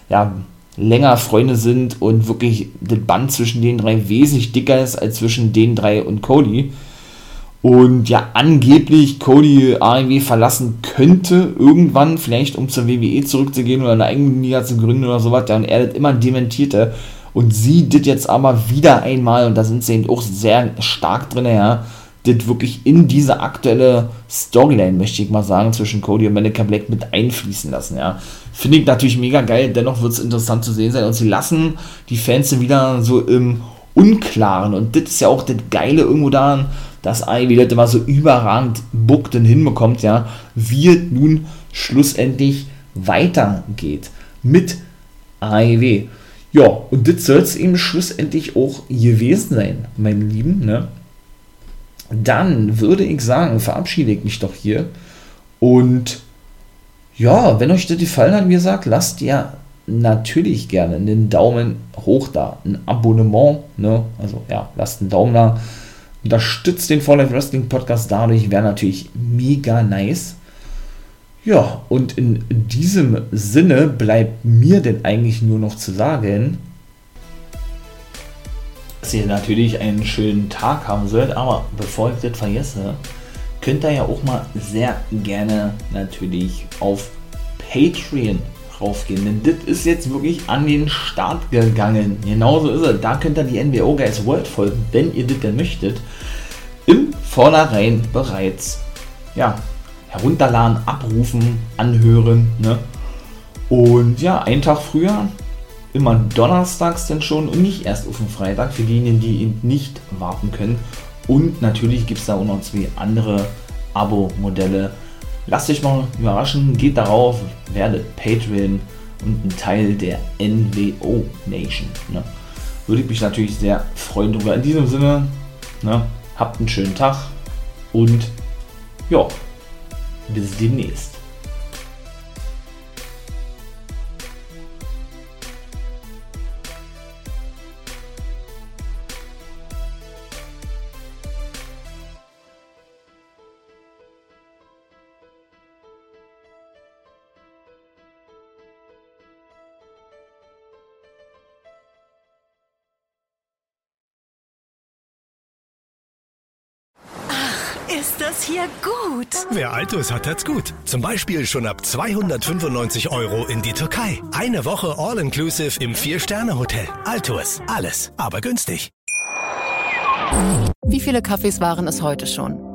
Speaker 3: ja, länger Freunde sind und wirklich das Band zwischen den drei wesentlich dicker ist als zwischen den drei und Cody. Und ja, angeblich Cody AEW verlassen könnte irgendwann, vielleicht um zur WWE zurückzugehen oder eine eigene Liga zu gründen oder sowas, ja, und er das immer dementierte. Und sie das jetzt aber wieder einmal, und da sind sie eben auch sehr stark drin, ja, das wirklich in diese aktuelle Storyline, möchte ich mal sagen, zwischen Cody und Monica Black mit einfließen lassen, ja. Finde ich natürlich mega geil, dennoch wird es interessant zu sehen sein. Und sie lassen die Fans wieder so im Unklaren. Und das ist ja auch das Geile irgendwo daran, dass AEW Leute mal so überragend buckt und hinbekommt, ja, wie es nun schlussendlich weitergeht mit AEW. Ja, und das soll es eben schlussendlich auch gewesen sein, meine Lieben, ne? Dann würde ich sagen, verabschiede ich mich doch hier. Und ja, wenn euch das gefallen hat, wie gesagt, lasst ihr natürlich gerne einen Daumen hoch da, ein Abonnement, ne? Also ja, lasst einen Daumen da. Unterstützt den For Life Wrestling Podcast dadurch, wäre natürlich mega nice. Ja, und in diesem Sinne bleibt mir denn eigentlich nur noch zu sagen, dass ihr natürlich einen schönen Tag haben sollt, aber bevor ich das vergesse, könnt ihr ja auch mal sehr gerne natürlich auf Patreon raufgehen, denn das ist jetzt wirklich an den Start gegangen. Genauso ist es. Da könnt ihr die NWO Guys World folgen, wenn ihr das denn möchtet. Im Vornherein bereits ja, herunterladen, abrufen, anhören. Ne? Und ja, einen Tag früher, immer donnerstags denn schon und nicht erst auf den Freitag, für diejenigen, die ihn nicht warten können. Und natürlich gibt es da auch noch zwei andere Abo-Modelle. Lasst euch mal überraschen, geht darauf, werdet Patreon und ein Teil der NWO Nation. Ne? Würde ich mich natürlich sehr freuen darüber. In diesem Sinne, ne, habt einen schönen Tag und ja, bis demnächst.
Speaker 1: Das hier gut?
Speaker 2: Wer Altus hat, hat's gut. Zum Beispiel schon ab 295 Euro in die Türkei. Eine Woche All-Inclusive im Vier-Sterne-Hotel. Altus. Alles, aber günstig.
Speaker 4: Wie viele Kaffees waren es heute schon?